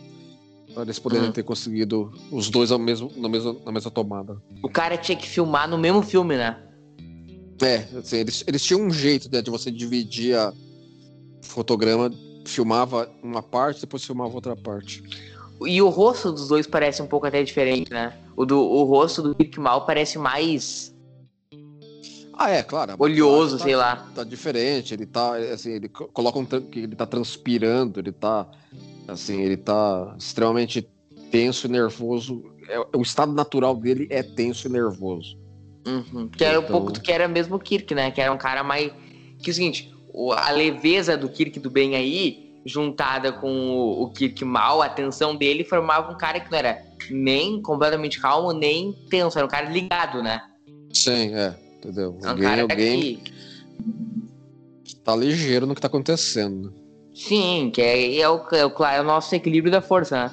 Pra eles poderem Hum. ter conseguido os dois ao mesmo, no mesmo, na mesma tomada. O cara tinha que filmar no mesmo filme, né? É, assim, eles, eles tinham um jeito né, de você dividir a fotograma, filmava uma parte, depois filmava outra parte. E o rosto dos dois parece um pouco até diferente, né? O, do, o rosto do Kirk Mal parece mais Ah, é, claro. a oleoso, maquiagem sei tá, lá. Tá diferente, ele tá, assim, ele co- coloca um que ele tá transpirando, ele tá, assim, ele tá extremamente tenso e nervoso. É, o estado natural dele é tenso e nervoso. Uhum. Que era um Então- pouco do que era mesmo o Kirk, né? Que era um cara mais. Que é o seguinte, a leveza do Kirk do bem aí, juntada com o, o Kirk mal, a tensão dele, formava um cara que não era nem completamente calmo, nem tenso, era um cara ligado, né? Sim, é, entendeu? É Alguém, cara alguém que. tá ligeiro no que tá acontecendo. Sim, que é, é, o, é, o, é o nosso equilíbrio da força, né?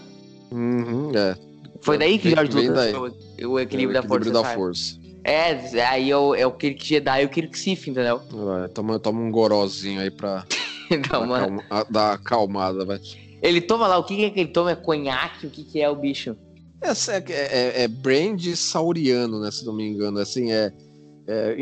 Uhum, é. Foi daí que George Lucas trouxe o É o equilíbrio da força. da força. É, aí é o, é o Kirk Jedi e o Kirk Sith, entendeu? Vai, toma, toma um gorozinho aí pra pra mano, acalma- a- dar acalmada, vai. ele toma lá, o que, que é que ele toma? É conhaque? O que, que é o bicho? Essa é, é, é brand sauriano, né? Se não me engano. Assim, é, é,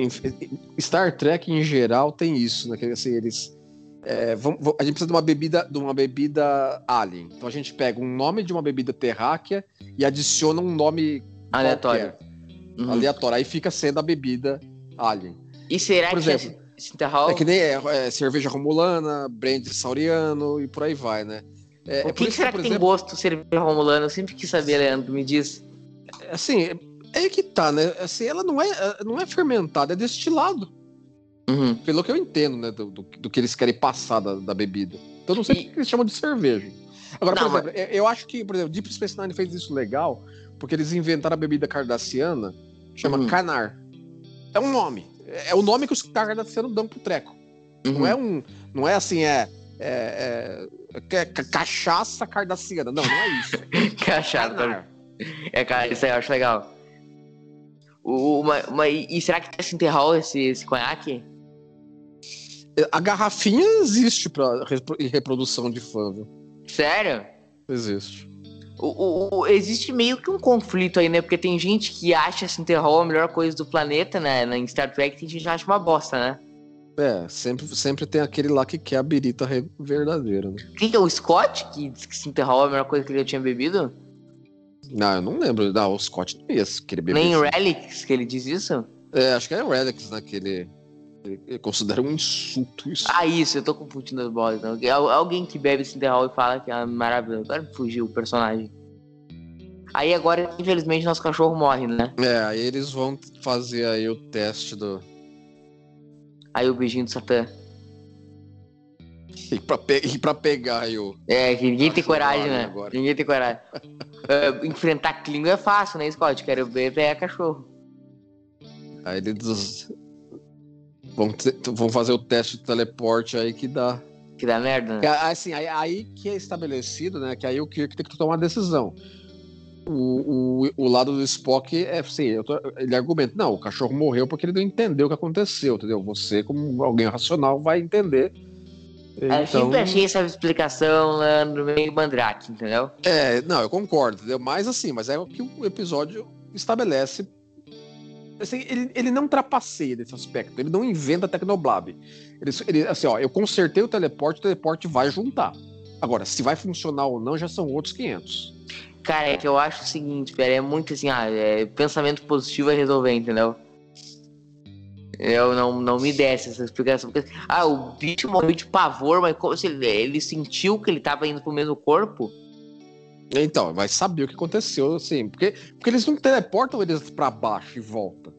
Star Trek em geral tem isso, né? Que, assim, eles. é, a gente precisa de uma bebida de uma bebida alien. Então a gente pega um nome de uma bebida terráquea e adiciona um nome Aleatório. qualquer. Uhum. aleatória. Aí fica sendo a bebida Alien. E será Por que exemplo, é Sinterhall? É que nem é, é, cerveja romulana, brand sauriano e por aí vai, né? É, é o por que, que será que tem exemplo, gosto cerveja romulana? Eu sempre quis saber, Leandro, me diz. Assim, é, é que tá, né? Assim, ela não é, não é fermentada, é destilado. Uhum. Pelo que eu entendo, né? Do, do, do que eles querem passar da, da bebida. Então não sei E- por que eles chamam de cerveja. Agora, Não, por exemplo, eu- eu acho que, por exemplo, Deep Space Nine fez isso legal, porque eles inventaram a bebida cardassiana, chama Uhum. Canar. É um nome. É é o nome que os cardassianos dão pro treco. Uhum. Não é um. Não é assim, é. é, é, é ca- cachaça cardassiana. Não, não é isso. Cachaça. É, cara, isso aí eu acho legal. Uma, uma- e será que tem Sinterhall esse, esse conhaque? A garrafinha existe pra reprodução de fã, viu? Sério? Existe. O, o- o- existe meio que um conflito aí, né? Porque tem gente que acha Sinterhall a melhor coisa do planeta, né? Na- Em Star Trek tem gente que acha uma bosta, né? É, sempre, sempre tem aquele lá que quer a birita verdadeira, né? Quem que é o Scott que diz que Sinterhall é a melhor coisa que ele já tinha bebido? Não, eu não lembro. Não, o Scott não ia querer beber. Nem em isso. Relics que ele diz isso? É, acho que é o Relics, né? Que ele, ele- considera um insulto isso. Ah, isso, eu tô confundindo as bolas. Então. Al- Alguém que bebe Sinterhall e fala que é maravilhoso. Agora fugiu o personagem. Aí agora, infelizmente, nosso cachorro morre, né? É, aí eles vão fazer aí o teste do. Aí o beijinho do Satã. E pra, pe- e pra pegar o. É, que ninguém tem coragem, né? agora. Ninguém tem coragem. É, enfrentar Klingon é fácil, né, Scott? Quero ver pegar cachorro. Aí eles vão, vão fazer o teste de teleporte aí que dá. Que dá merda, É, né? Assim, aí, aí que é estabelecido, né? Que aí o Kirk tem que tomar uma decisão. O, o, o lado do Spock é assim, eu tô- ele argumenta, não, o cachorro morreu porque ele não entendeu o que aconteceu, entendeu? Você, como alguém racional, vai entender. Eu Então, sempre achei essa explicação Leandro, meio mandrake, entendeu? É, não, eu concordo, entendeu? Mas assim, mas é o que o episódio estabelece. Assim, ele, ele não trapaceia nesse aspecto, ele não inventa Tecnoblab. Ele, ele, assim, ó, eu consertei o teleporte, o teleporte vai juntar. Agora, se vai funcionar ou não, já são outros 500. Cara, é que eu acho o seguinte, velho, é muito assim, ah, é, pensamento positivo é resolver, entendeu? Eu não, não me desce essa explicação. Porque, ah, o bicho morreu de pavor, mas como se ele, ele sentiu que ele tava indo pro mesmo corpo? Então, vai saber o que aconteceu, assim, porque, porque eles não teleportam eles pra baixo e volta.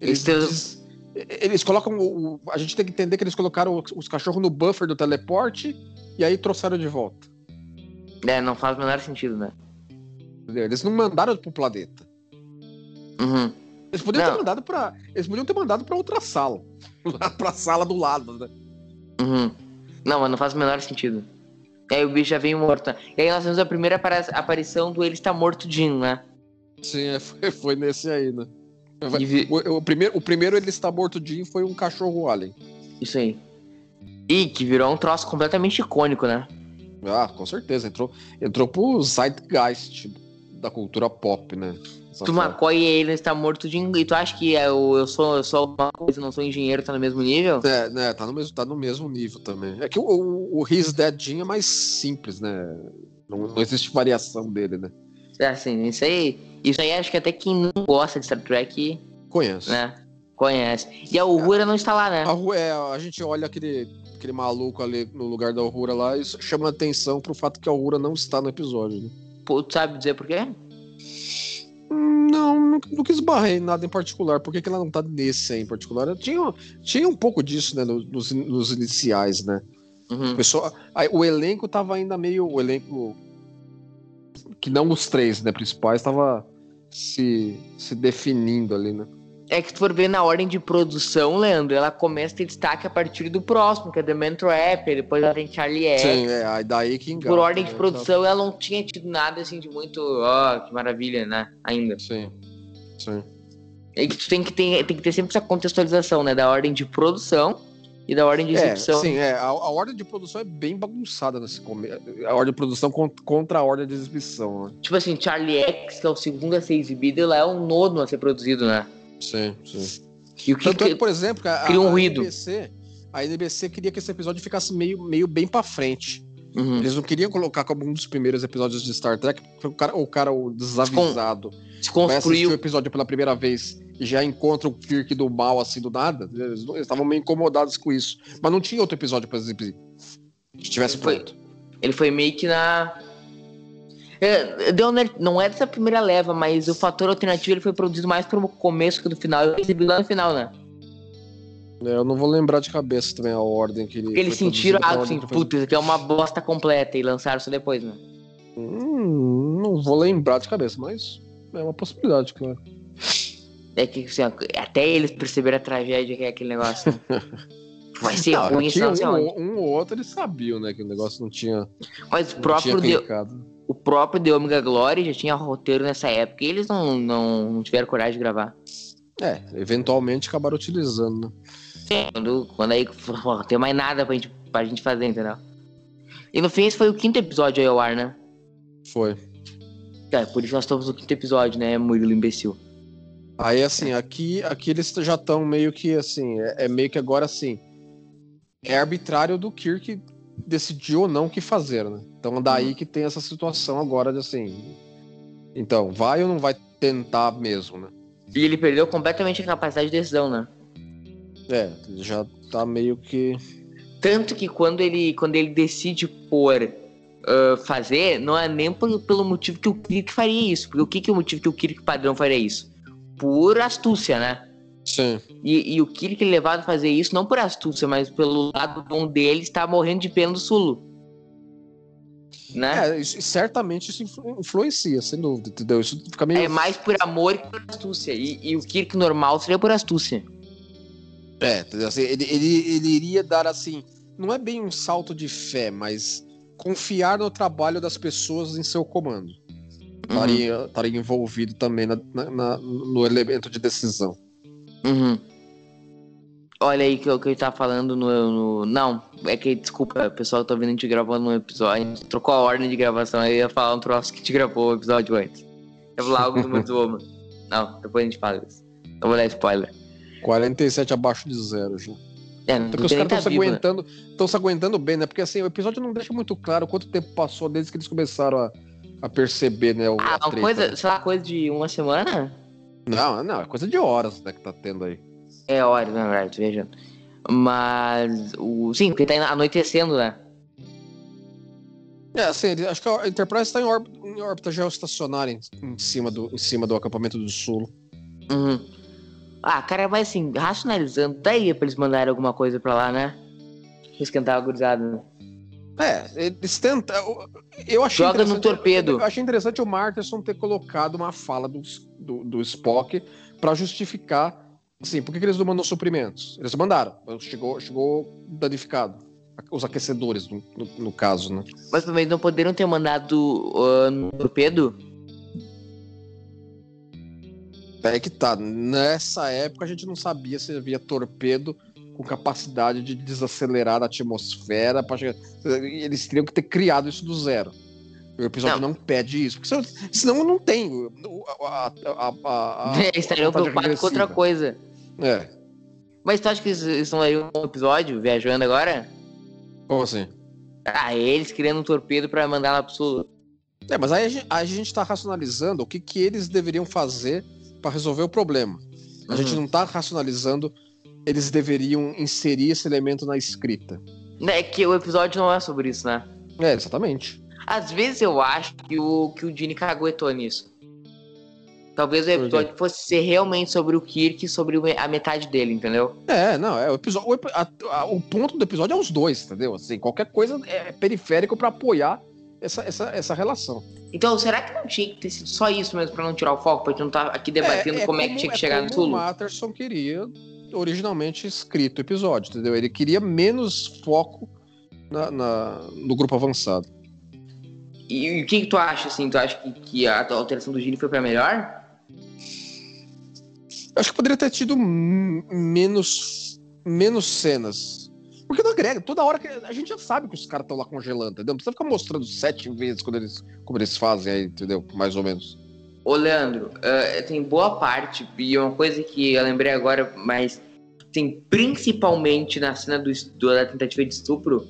Eles, Eles eles colocam. O, a gente tem que entender que eles colocaram os, os cachorros no buffer do teleporte e aí trouxeram de volta. É, não faz o menor sentido, né? Eles não mandaram pro planeta. Uhum. Eles Não. ter mandado para, eles podiam ter mandado para outra sala, lá pra sala do lado, né? Uhum. Não, mas não faz o menor sentido. E aí o bicho já veio morto. E aí nós temos a primeira aparição do Ele Está Morto Jim, né? Sim, é, foi, foi nesse aí, né? Vi- O, o primeiro, o primeiro ele está morto Jim foi um cachorro alien. Isso aí. E que virou um troço completamente icônico, né? Ah, com certeza entrou, entrou pro zeitgeist da cultura pop, né? Essa Tu e ele está morto de e tu acha que é o, eu sou sou alguma coisa, não sou engenheiro, tá no mesmo nível? É, né, tá no mesmo, tá no mesmo nível também. É que o, o, o His Dead Jim é mais simples, né? Não, não existe variação dele, né? É assim, isso aí, isso aí acho que até quem não gosta de Star Trek, Conheço. né, conhece. E a Uhura não está lá, né? A, Ru- é, a gente olha aquele, aquele maluco ali no lugar da Aurora lá e chama atenção pro fato que a Aurora não está no episódio. Né? Pô, tu sabe dizer por quê? Não, não, nunca esbarrei em nada em particular. Por que, que ela não tá nesse aí em particular? Tinha, tinha um pouco disso, né, no- nos, nos iniciais, né? Uhum. O pessoal, aí, o elenco tava ainda meio. O elenco. Que não os três, né, principais, tava se, se definindo ali, né? É que se tu for ver na ordem de produção, Leandro, ela começa a ter destaque a partir do próximo, que é The Man Trapper, depois ela tem Charlie X. Sim, é, aí daí que engata. Por ordem de né? produção, ela não tinha tido nada assim de muito, ó, que maravilha, né? Ainda. Sim, sim. É que tu tem que ter, tem que ter sempre essa contextualização, né? Da ordem de produção e da ordem de É, exibição. sim, é. A, a ordem de produção é bem bagunçada nesse começo. A ordem de produção con- contra a ordem de exibição, né? Tipo assim, Charlie X, que é o segundo a ser exibido, ela é o nono a ser produzido, né? Sim, sim. E o que, Tanto é que, por exemplo, a, cria um a ruído. NBC, a NBC queria que esse episódio ficasse meio, meio bem pra frente. Uhum. Eles não queriam colocar como um dos primeiros episódios de Star Trek, porque o cara, o, cara, o desavisado, vai assistir o episódio pela primeira vez e já encontra o Kirk do mal assim do nada. Eles não- eles estavam meio incomodados com isso. Mas não tinha outro episódio pra exibir. Que tivesse Foi. pronto. Ele foi meio que na. É, deu, não é dessa primeira leva, mas o fator alternativo ele foi produzido mais pro começo que do final. E exibido lá no final, né? É, eu não vou lembrar de cabeça também a ordem que ele. Porque eles sentiram algo assim, puta, isso aqui é uma bosta completa e lançaram isso depois, né? Hum, não vou lembrar de cabeça, mas é uma possibilidade, claro. É que assim, até eles perceberam a tragédia que é aquele negócio. né? Vai ser Não, ruim, não onde. um, um ou outro eles sabiam, né, que o negócio não tinha, Mas o próprio, tinha. O próprio The Omega Glory já tinha roteiro nessa época e eles não, não, não tiveram coragem de gravar. É, eventualmente acabaram utilizando, né? Sim, quando, quando aí pô, não tem mais nada pra gente, pra gente fazer, entendeu? E no fim esse foi o quinto episódio aí ao ar, né? Foi. É, por isso nós estamos no quinto episódio, né, Murilo imbecil. Aí, assim, aqui, aqui eles já estão meio que, assim, é, é meio que agora, assim, é arbitrário do Kirk decidir ou não o que fazer, né? Então, daí que tem essa situação agora de, assim, então, vai ou não vai tentar mesmo, né? E ele perdeu completamente a capacidade de decisão, né? É, já tá meio que... Tanto que quando ele, quando ele decide por ah, fazer, não é nem pelo, pelo motivo que o Kirk faria isso. Porque o que, que é o motivo que o Kirk padrão faria isso? Por astúcia, né? Sim. E, e o Kirk é levado a fazer isso não por astúcia, mas pelo lado bom dele está morrendo de pena do Sulo. Né? É, isso- certamente isso influ- influencia, sem dúvida, entendeu? Isso fica meio... É, mais por amor que por astúcia. E, e o Kirk normal seria por astúcia. É, entendeu? Assim, ele, ele, ele iria dar assim, não é bem um salto de fé, mas confiar no trabalho das pessoas em seu comando. Uhum. Estaria, estaria envolvido também na- na- na- no elemento de decisão. Uhum. Olha aí que eu, que eu tava falando no, no- Não, é que, desculpa, pessoal que tá vendo a gente gravando um episódio. A gente trocou a ordem de gravação, aí eu ia falar um troço que te gravou o episódio antes. Eu ia falar algo do Mudzoma. Não, depois a gente fala isso. Não vou dar spoiler. 47 abaixo de zero já. É, não Porque os caras estão tá se vivo, né? aguentando, estão se aguentando bem, né? Porque assim, o episódio não deixa muito claro quanto tempo passou desde que eles começaram a, a perceber, né? O, Ah, uma coisa, né? sei lá, coisa de uma semana? Não, não, é coisa de horas, né, que tá tendo aí. É hora, na verdade, viajando. Mas, o... sim, porque tá anoitecendo, né? É, assim, acho que a Enterprise está em, órbita, em órbita geoestacionária em, em cima do, em cima do acampamento do sul. Uhum. Ah, cara, mas assim, racionalizando, daí pra eles mandarem alguma coisa pra lá, né? Esquentar a gurizada, né? É, eles tentam. eu- achei Joga no torpedo. Eu achei interessante o Marterson ter colocado uma fala do, do, do Spock pra justificar. Assim, por que, que eles não mandam suprimentos? Eles mandaram. Chegou, chegou danificado. Os aquecedores, no, no, no caso, né? Mas também não poderiam ter mandado ah, no torpedo? É que tá. Nessa época a gente não sabia se havia torpedo com capacidade de desacelerar a atmosfera. Pra chegar... Eles teriam que ter criado isso do zero. O episódio não, pede isso. Porque senão, senão não tem. A, a, a, a, Eles estariam preocupados com outra coisa. É. Mas tu acha que eles estão aí um episódio viajando agora? Como assim? Ah, eles criando um torpedo pra mandar lá pro sul. É, mas aí a gente, a gente tá racionalizando o que, que eles deveriam fazer para resolver o problema. A Uhum. gente não tá racionalizando eles deveriam inserir esse elemento na escrita. É que o episódio não é sobre isso, né? É, exatamente. Às vezes eu acho que o, que o Gene caguetou nisso. Talvez o episódio fosse ser realmente sobre o Kirk e sobre o- a metade dele, entendeu? É, não, é o episódio. O, a- a- o ponto do episódio é os dois, entendeu? Assim, qualquer coisa é periférico para apoiar essa, essa, essa relação. Então, será que não tinha que ter sido só isso mesmo pra não tirar o foco? Pra gente não estar aqui debatendo como, é que tinha que chegar no como O Tulu? Matterson queria originalmente escrito o episódio, entendeu? Ele queria menos foco na, na- no grupo avançado. E, o que, que tu acha, assim? Tu acha que, que a alteração do Gene foi pra melhor? Eu acho que poderia ter tido menos, menos cenas. Porque não agrega, toda hora que. A gente já sabe que os caras estão lá congelando, entendeu? Não precisa ficar mostrando sete vezes quando eles, como eles fazem aí, entendeu? Mais ou menos. Ô, Leandro, eh, tem boa parte, e uma coisa que eu lembrei agora, mas tem principalmente na cena do, do- da tentativa de estupro,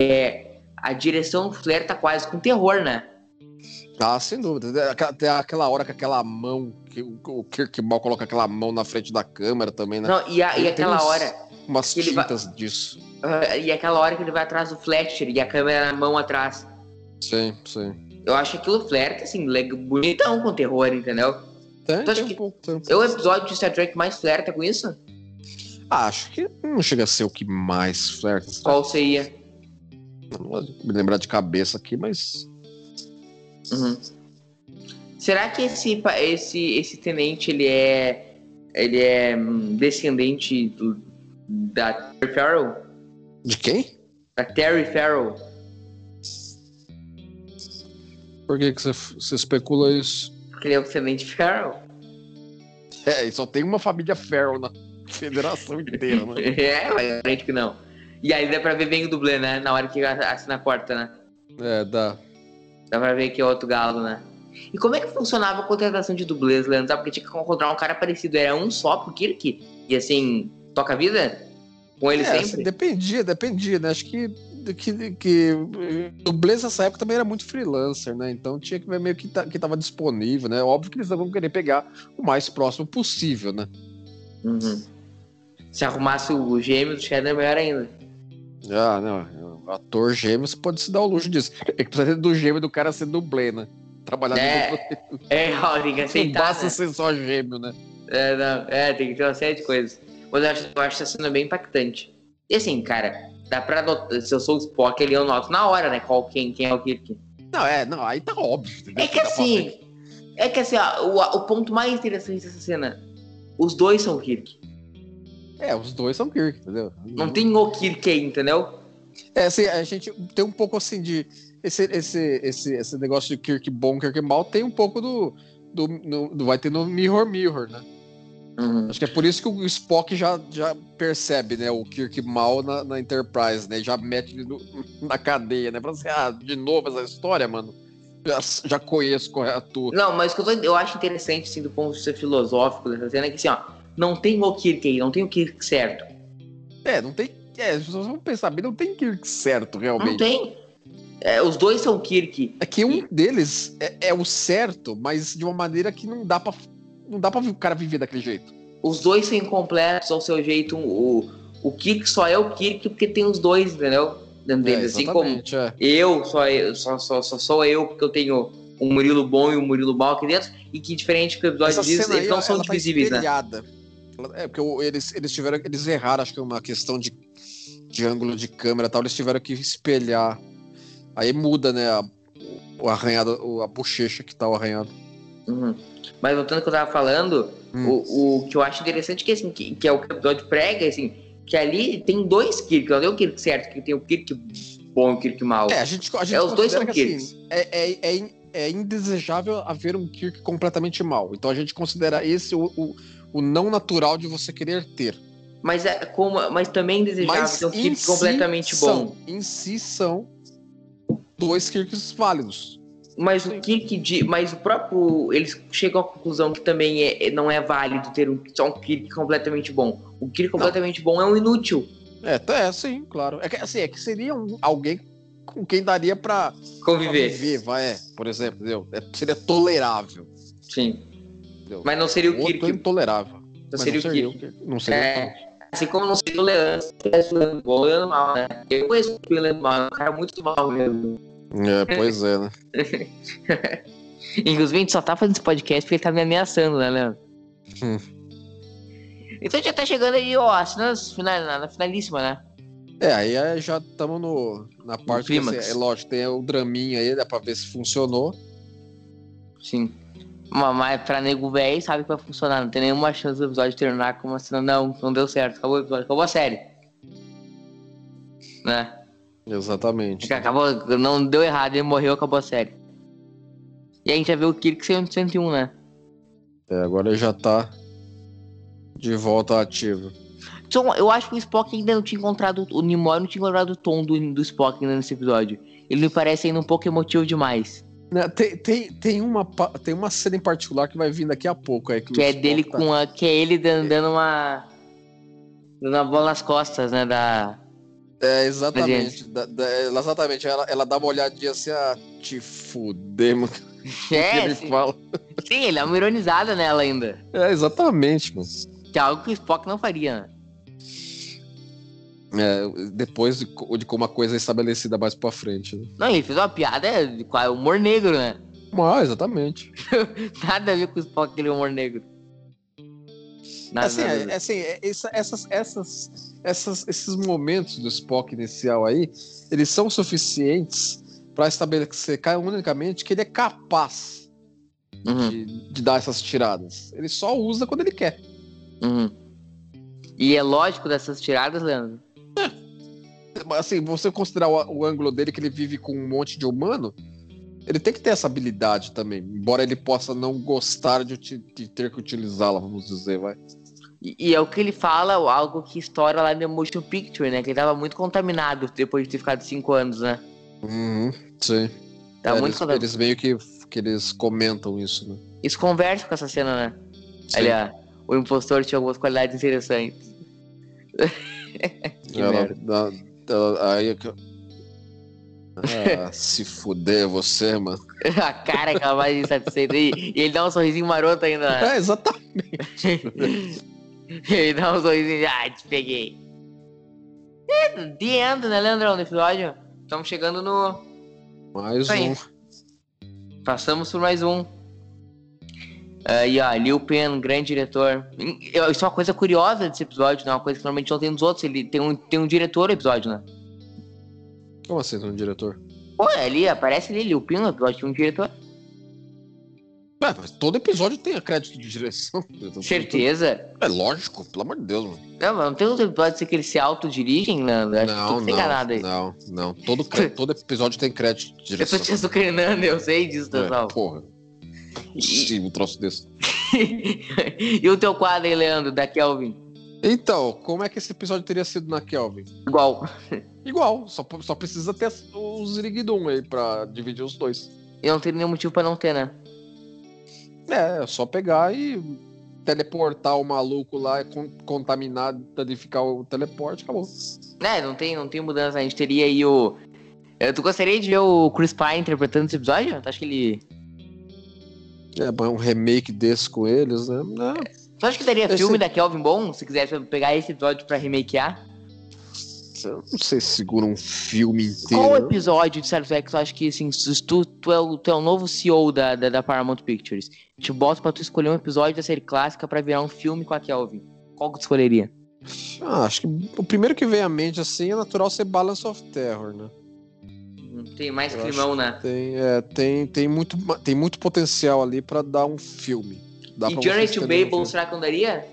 é a direção flerta quase com terror, né? Ah, sem dúvida. Até aquela hora com aquela mão, que o Kirk mal coloca aquela mão na frente da câmera também, né? Não, e, a, e aquela uns, hora. Umas tintas vai... disso. Uh, e aquela hora que ele vai atrás do Fletcher e a câmera na mão atrás. Sim, sim. Eu acho aquilo flerta, assim, bonitão com terror, entendeu? Tem, então, tem um pouco, tem um é o episódio de Star Trek mais flerta com isso? Ah, acho que não chega a ser o que mais flerta. Qual seria? Não vou me lembrar de cabeça aqui, mas. Uhum. Será que esse, esse, esse tenente ele é ele é hum, descendente do, da Terry Farrell? De quem? Da Terry Farrell. Por que, que você, especula isso? Porque ele é o descendente Farrell. É, e só tem uma família Farrell na federação inteira, né? é, mas aparente que não. E aí dá pra ver bem o dublê, né? Na hora que assina a porta, né? É, dá. Dá pra ver que é outro galo, né? E como é que funcionava a contratação de dublês, Leandro? Porque tinha que encontrar um cara parecido. Era um só pro Kirk? E assim, toca a vida? Com ele é, sempre? Assim, dependia, dependia, né? Acho que, que, que dublês nessa época também era muito freelancer, né? Então tinha que ver meio que, tá, que tava disponível, né? Óbvio que eles vão querer pegar o mais próximo possível, né? Uhum. Se arrumasse o gêmeo do Shadow, melhor ainda. Ah, não. Ator gêmeo você pode se dar o luxo disso. É que precisa do gêmeo do cara ser dublê, né? Trabalhar é, no É, tem que aceitar. Não basta né? ser só gêmeo, né? É, não, é, tem que ter uma série de coisas. Mas eu acho, eu acho essa cena bem impactante. E assim, cara, dá pra notar, se eu sou o Spock, ele eu noto na hora, né? Qual, quem, quem é o Kirk. Não, é, não, aí tá óbvio. Entendeu? É que assim, é que assim, ó, o, o ponto mais interessante dessa cena, os dois são Kirk. É, os dois são Kirk, entendeu? Não tem o Kirk aí, entendeu? É, assim, a gente tem um pouco assim de. Esse, esse, esse, esse negócio de Kirk bom, Kirk mal, tem um pouco do. do, no, do vai ter no Mirror Mirror, né? Uhum. Acho que é por isso que o Spock já, já percebe, né? O Kirk mal na, na Enterprise, né? Já mete ele no, na cadeia, né? Pra assim, ah, de novo essa história, mano. Já, já conheço qual é a tua. Não, mas o que eu, tô, eu acho interessante, assim, do ponto de vista filosófico dessa cena, é que assim, ó, não tem o Kirk aí, não tem o Kirk certo. É, não tem. É, as pessoas vão pensar bem, não tem Kirk certo, realmente. Não tem. É, os dois são Kirk. É que um deles é, é, o certo, mas de uma maneira que não dá pra. Não dá pra o cara viver daquele jeito. Os dois são incompletos ao seu jeito. O, o Kirk só é o Kirk porque tem os dois, entendeu? Dentro É, deles. assim como é. eu, só, só, só, só sou eu porque eu tenho um Murilo bom e um Murilo mau aqui dentro. E que diferente que o episódio diz, eles não são tá divisíveis, né? espelhada. Ela- É, porque eles, eles tiveram. Eles erraram, acho que é uma questão de, de ângulo de câmera e tal. Eles tiveram que espelhar. Aí muda, né? A, o arranhado, a bochecha que tá o arranhado. Uhum. Mas voltando ao que eu tava falando, Hum. o, o que eu acho interessante é que, assim, que, que é o que o episódio prega, assim, que ali tem dois Kirk, não tem o Kirk certo, que tem o Kirk bom e o Kirk mau. É, a gente, a gente É, os dois são que, Kirks. assim, é, é, é, é indesejável haver um Kirk completamente mal. Então a gente considera esse o, o, o não natural de você querer ter. Mas, é como, mas também é indesejável ter um Kirk si completamente são- bom. Em si são dois Kirks válidos. Mas o Kirk de. Mas o próprio. Eles chegam à conclusão que também é, não é válido ter um, só um Kirk completamente bom. O Kirk completamente bom é um inútil. É, tá- é sim, claro. É que, assim, é que seria um- alguém com quem daria pra, pra Conviver. viver, vai, é, por exemplo, entendeu? É, seria tolerável. Sim. Entendeu? Mas não seria o O outro é Kirk. intolerável. Não seria não o seria o Kirk. Não seria É, assim como não seria o Leandro, se tivesse o Leandro bom, o Leandro mal, né? Eu conheço o Leandro mal, é um cara muito mal mesmo. É, pois é, né? Inclusive, a gente só tá fazendo esse podcast porque ele tá me ameaçando, né, Leandro? Hum. Então já tá chegando aí, ó, assinando final, na, na finalíssima, né? É, aí já estamos no, na parte que, assim, é lógico, tem o draminha aí, dá pra ver se funcionou. Sim. Mas- Mas pra nego velho sabe que vai funcionar. Não tem nenhuma chance do episódio terminar como assim, não, não deu certo. Acabou o episódio, acabou a série. Né? Exatamente. Acabou, não deu errado, ele morreu, acabou a série. E a gente já viu o Kirk 101, né? É, agora ele já tá de volta ativo. Então, eu acho que o Spock ainda não tinha encontrado. O Nimoy não tinha encontrado o tom do, do Spock ainda nesse episódio. Ele me parece ainda um pouco emotivo demais. Né, Tem, tem, tem, uma, tem uma cena em particular que vai vir daqui a pouco. aí, Que o é Spock dele tá- com a. Que é ele dando, dando uma. Dando uma bola nas costas, né? Da. É, exatamente. Da- da- exatamente. Ela, ela dá uma olhadinha assim, ah, te fuder, mano. É, ele sim, fala. sim, ele é uma ironizada nela ainda. É, exatamente, mano. Que é algo que o Spock não faria, né? É, depois de, de como a coisa é estabelecida mais pra frente. Né? Não, ele fez uma piada de qual- humor negro, né? Ah, exatamente. Nada a ver com o Spock, aquele humor negro. Nada, assim, nada é, é assim, é- essa- essas, essas, essas, esses momentos do Spock inicial aí, eles são suficientes pra estabelecer unicamente que ele é capaz Uhum, de, de dar essas tiradas. Ele só usa quando ele quer. uhum. E é lógico dessas tiradas, Leandro? Assim, você considerar o, o ângulo dele que ele vive com um monte de humano, ele tem que ter essa habilidade também, embora ele possa não gostar de, de ter que utilizá-la, vamos dizer, vai. E, e é o que ele fala, algo que estoura lá no Motion Picture, né? Que ele tava muito contaminado depois de ter ficado cinco anos, né? Uhum, sim. Tava É, muito eles, contaminado. eles meio que, que eles comentam isso, né? Isso conversa com essa cena, né? Sim. Aliás, o impostor tinha algumas qualidades interessantes. que Ela dá- ela- aí é que- Ah, se fuder você, mano. A cara que ela vai insatisfeita. E, e ele dá um sorrisinho maroto ainda, né? É, exatamente. ele dá um sorrisinho. Ah, te peguei. É, the end, né, Leandrão, do episódio? Estamos chegando no. Mais Aí. um. Passamos por mais um. Ah, e ó, Liu Pen, grande diretor. Isso é uma coisa curiosa desse episódio, né? Uma coisa que normalmente não tem nos outros. Ele tem um, tem um diretor no episódio, né? Como assim, um diretor? Pô, ali, aparece ali, Liu Pen no episódio tem um diretor. É, mas todo episódio tem a crédito de direção. Certeza. É lógico, pelo amor de Deus, mano. Não, mas não tem outro episódio que eles se autodirigem, né? Acho que Não, tu tá enganado aí. não, não, não. Todo, todo episódio tem crédito de Eu tô direção. te açucrinando, eu sei disso, É, pessoal. porra. Sim, um troço desse. e o teu quadro aí, Leandro, da Kelvin? Então, como é que esse episódio teria sido na Kelvin? Igual. Igual, só, só precisa ter os Ziriguidum aí pra dividir os dois. E não tem nenhum motivo pra não ter, né? É, é só pegar e teleportar o maluco lá con contaminar, danificar o teleporte, acabou. É, não tem, não tem mudança. A gente teria aí o. Eh, Tu gostaria de ver o Chris Pine interpretando esse episódio? Tu acha que ele. É, um remake desse com eles, né? Não, Tu acha que daria Esse- filme da Kelvin bom? Se quisesse pegar esse episódio pra remakear? Eu não sei se segura um filme inteiro. Qual episódio de Star Trek tu acha que, assim, tu, tu, é, o, tu é o novo CEO da, da, da Paramount Pictures? Te boto pra tu escolher um episódio da série clássica pra virar um filme com a Kelvin. Qual que tu escolheria? Ah, acho que o primeiro que vem à mente assim é natural ser Balance of Terror, né? Tem mais Eu climão, né? Tem, é, tem, tem, muito, tem muito potencial ali pra dar um filme. Dá e Journey to um Babel, será que não daria?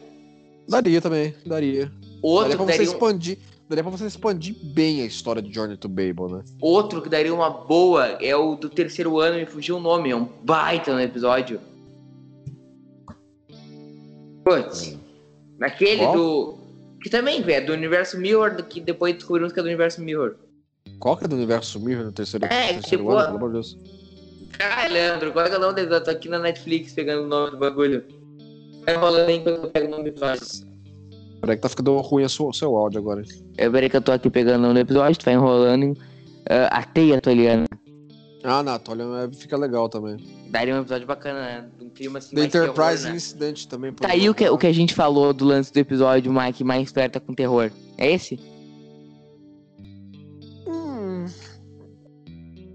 Daria também, daria. Outro daria pra você daria, um, expandir. Daria pra você expandir bem a história de Journey to Babel, né? outro que daria uma boa é o do terceiro ano, me fugiu o nome, é um baita no episódio. Putz, naquele Qual? do. Que também, velho, do universo Mirror, que depois descobrimos que é do universo Mirror. Qual que é do universo Mirror no terceiro, É, terceiro tipo, ano, pelo amor de Deus? Caralho, Leandro, qual é que é o nome dele? Eu tô aqui na Netflix pegando o nome do bagulho. Enrolando aí quando eu pego o nome do episódio. Peraí que tá ficando ruim o seu áudio agora. Eu peraí que eu tô aqui pegando do episódio, tu vai enrolando. Ah, a teia toliana. Ah, Nato, olha, é, fica legal também. Daria um episódio bacana, né? Um clima assim. The mais terror, Enterprise né? Incident também. por Tá aí o que, o que a gente falou do lance do episódio, Mike, mais perto com terror. É esse? Hum,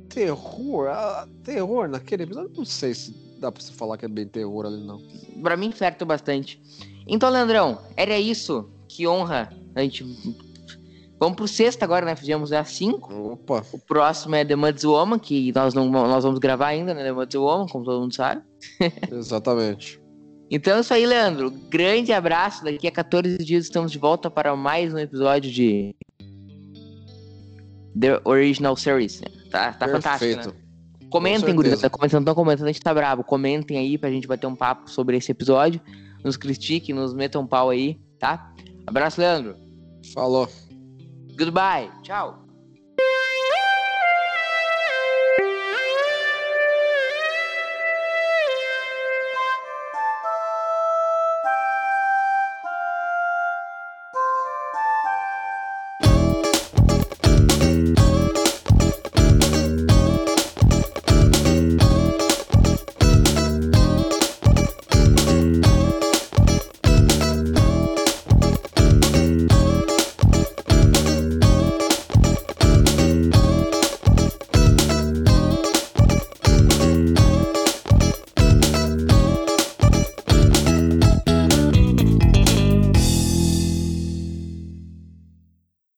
terror? Ah, terror naquele episódio? Não sei se dá pra você falar que é bem terror ali, não. Pra mim, certo bastante. Então, Leandrão, era isso. Que honra. A gente. Vamos pro sexto agora, né? Fizemos a 5. Opa, O próximo é The Mud's Woman, que nós, não, nós vamos gravar ainda, né? The Mud's Woman, como todo mundo sabe. exatamente. Então é isso aí, Leandro. Grande abraço. Daqui a 14 dias estamos de volta para mais um episódio de. The Original Series. né? Tá, tá fantástico, Perfeito. né? Comentem. Tá comentando, tão comentando, a gente tá bravo. Comentem aí pra gente bater um papo sobre esse episódio. Nos critiquem, nos metam um pau aí, tá? Abraço, Leandro. Falou. Goodbye. Tchau.